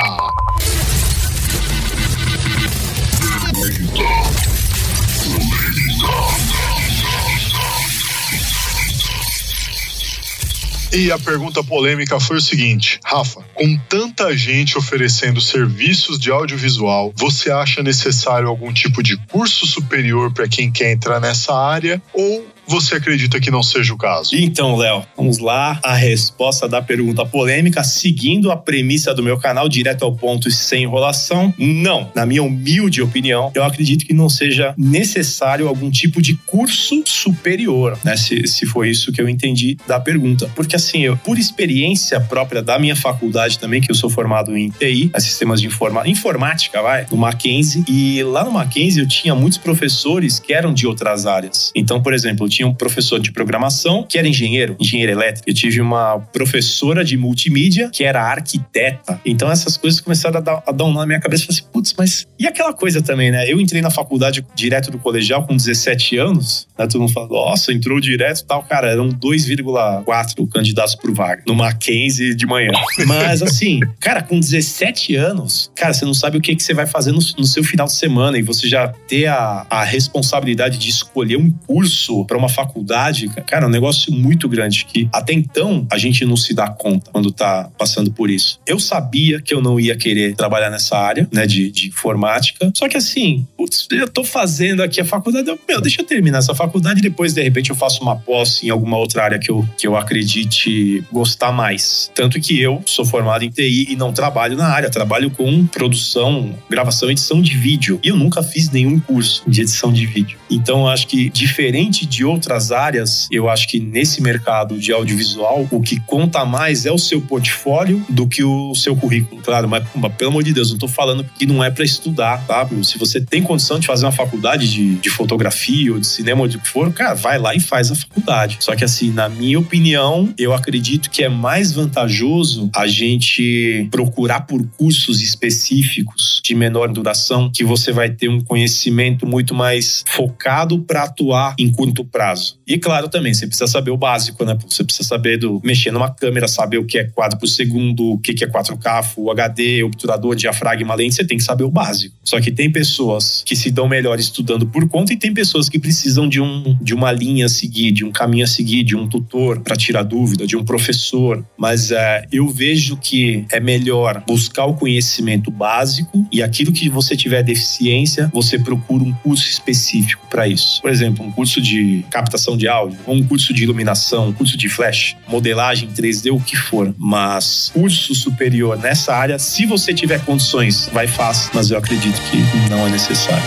E a pergunta polêmica foi o seguinte: Rafa, com tanta gente oferecendo serviços de audiovisual, você acha necessário algum tipo de curso superior para quem quer entrar nessa área? Ou você acredita que não seja o caso? Então, Léo, vamos lá. A resposta da pergunta polêmica, seguindo a premissa do meu canal, direto ao ponto e sem enrolação. Não. Na minha humilde opinião, eu acredito que não seja necessário algum tipo de curso superior, né? Se, se foi isso que eu entendi da pergunta. Porque, assim, eu, por experiência própria da minha faculdade também, que eu sou formado em TI, a sistemas de informa, informática, vai, no Mackenzie. E lá no Mackenzie eu tinha muitos professores que eram de outras áreas. Então, por exemplo, eu tinha um professor de programação que era engenheiro, engenheiro elétrico. Eu tive uma professora de multimídia que era arquiteta. Então essas coisas começaram a dar, a dar um nó na minha cabeça. Eu falei assim, putz, mas e aquela coisa também, né? Eu entrei na faculdade direto do colegial com 17 anos, né? Todo mundo fala, nossa, entrou direto e tal. Cara, eram 2,4 candidatos por vaga no Mackenzie de manhã. Mas assim, cara, com 17 anos, cara, você não sabe o que, que você vai fazer no, no seu final de semana e você já ter a, a responsabilidade de escolher um curso para uma faculdade, cara, é um negócio muito grande que até então a gente não se dá conta quando tá passando por isso. Eu sabia que eu não ia querer trabalhar nessa área, né, de, de informática. Só que assim, putz, eu tô fazendo aqui a faculdade, eu, meu, deixa eu terminar essa faculdade e depois de repente eu faço uma pós em alguma outra área que eu, que eu acredite gostar mais. Tanto que eu sou formado em TI e não trabalho na área, trabalho com produção, gravação, edição de vídeo. E eu nunca fiz nenhum curso de edição de vídeo. Então acho que diferente de outras áreas, eu acho que nesse mercado de audiovisual, o que conta mais é o seu portfólio do que o seu currículo. Claro, mas mas, pelo amor de Deus, não tô falando que não é para estudar, tá? Se você tem condição de fazer uma faculdade de, de fotografia ou de cinema ou de que for, cara, vai lá e faz a faculdade. Só que assim, na minha opinião, eu acredito que é mais vantajoso a gente procurar por cursos específicos de menor duração, que você vai ter um conhecimento muito mais focado para atuar em curto prazo caso. E claro também, você precisa saber o básico, né? Você precisa saber do mexer numa câmera, saber o que é quadro por segundo, o que é 4K, Full HD, obturador, diafragma, lente, você tem que saber o básico. Só que tem pessoas que se dão melhor estudando por conta e tem pessoas que precisam de, um, de uma linha a seguir, de um caminho a seguir, de um tutor para tirar dúvida, de um professor. Mas é, eu vejo que é melhor buscar o conhecimento básico e aquilo que você tiver deficiência, você procura um curso específico para isso. Por exemplo, um curso de captação de áudio, um curso de iluminação, um curso de flash, modelagem 3D, o que for. Mas curso superior nessa área, se você tiver condições, vai fácil, mas eu acredito que não é necessário.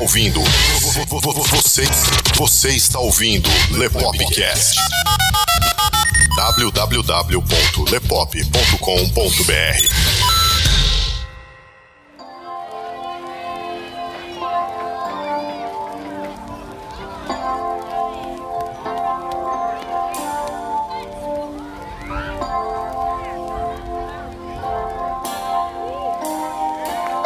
Ouvindo. Você, você está ouvindo Lepopcast. www.lepop.com.br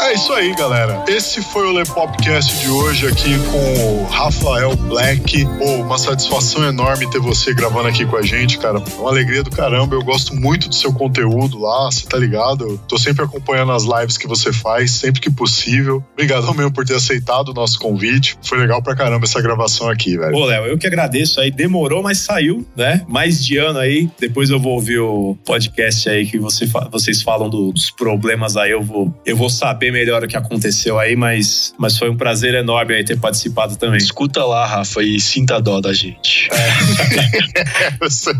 É isso aí, galera. Esse foi o Lepopcast de hoje aqui com o Rafael Black. Pô, uma satisfação enorme ter você gravando aqui com a gente, cara. Uma alegria do caramba. Eu gosto muito do seu conteúdo lá, você tá ligado? Eu tô sempre acompanhando as lives que você faz, sempre que possível. Obrigadão mesmo por ter aceitado o nosso convite. Foi legal pra caramba essa gravação aqui, velho. Pô, Léo, eu que agradeço aí. Demorou, mas saiu, né? Mais de ano aí. Depois eu vou ouvir o podcast aí que você, vocês falam dos problemas aí. Eu vou, eu vou saber melhor o que aconteceu aí, mas, mas foi um prazer enorme aí ter participado também. Escuta lá, Rafa, e sinta dó da gente. [laughs] Você,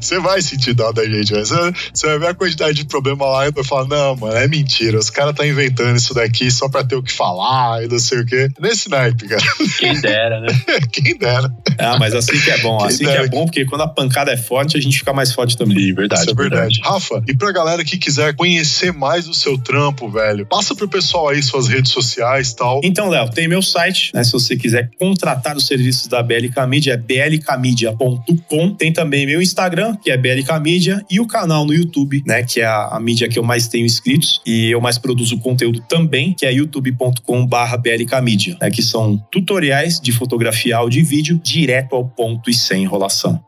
você vai sentir dó da gente, velho. Você, você vai ver a quantidade de problema lá e vai falar: não, mano, é mentira. Os caras tá inventando isso daqui só pra ter o que falar e não sei o quê. Nesse naipe, cara. Quem dera, né? [laughs] Quem dera. Ah, mas assim que é bom. Quem Assim que dera é bom, porque quando a pancada é forte, a gente fica mais forte também. Sim, verdade, Isso é verdade. Rafa, e pra galera que quiser conhecer mais o seu trampo, velho, passa pro pessoal aí suas redes sociais tal. Então, Léo, tem meu site, né? Se você quiser contratar os serviços da BLK Media, é blkmedia.com. Tem também meu Instagram, que é BLK Media, e o canal no YouTube, né? Que é a, a mídia que eu mais tenho inscritos. E eu mais produzo conteúdo também, que é youtube.com/barra BLK Media, né? Que são tutoriais de fotografia, áudio e vídeo, direto ao ponto e sem enrolação.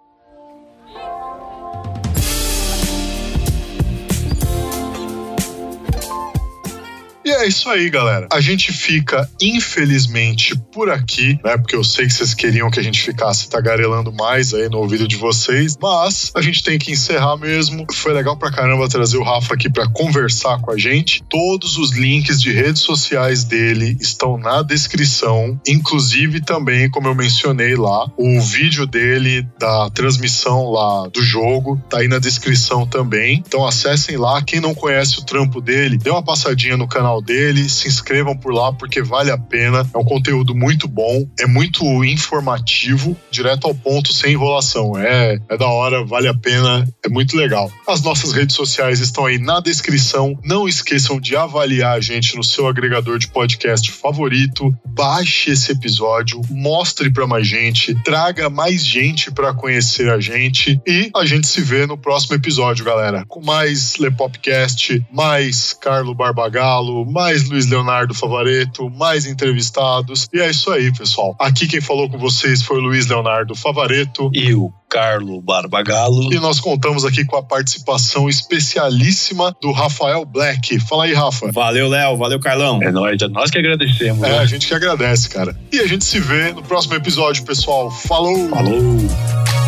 E é isso aí, galera. A gente fica, infelizmente, por aqui, né? Porque eu sei que vocês queriam que a gente ficasse tagarelando mais aí no ouvido de vocês, mas a gente tem que encerrar mesmo. Foi legal pra caramba trazer o Rafa aqui pra conversar com a gente. Todos os links de redes sociais dele estão na descrição, inclusive também, como eu mencionei lá, o vídeo dele da transmissão lá do jogo tá aí na descrição também. Então acessem lá. Quem não conhece o trampo dele, dê uma passadinha no canal dele, se inscrevam por lá porque vale a pena. É um conteúdo muito bom, é muito informativo, direto ao ponto, sem enrolação. É, é da hora, vale a pena, é muito legal. As nossas redes sociais estão aí na descrição. Não esqueçam de avaliar a gente no seu agregador de podcast favorito. Baixe esse episódio, mostre para mais gente, traga mais gente para conhecer a gente e a gente se vê no próximo episódio, galera. Com mais Lepopcast, mais Carlo Barbagallo, mais Luiz Leonardo Favareto, mais entrevistados. E é isso aí, pessoal. Aqui quem falou com vocês foi o Luiz Leonardo Favareto. E o Carlo Barbagalo. E nós contamos aqui com a participação especialíssima do Rafael Black. Fala aí, Rafa. Valeu, Léo. Valeu, Carlão. É nós, é nós que agradecemos. É, né? a gente que agradece, cara. E a gente se vê no próximo episódio, pessoal. Falou! Falou!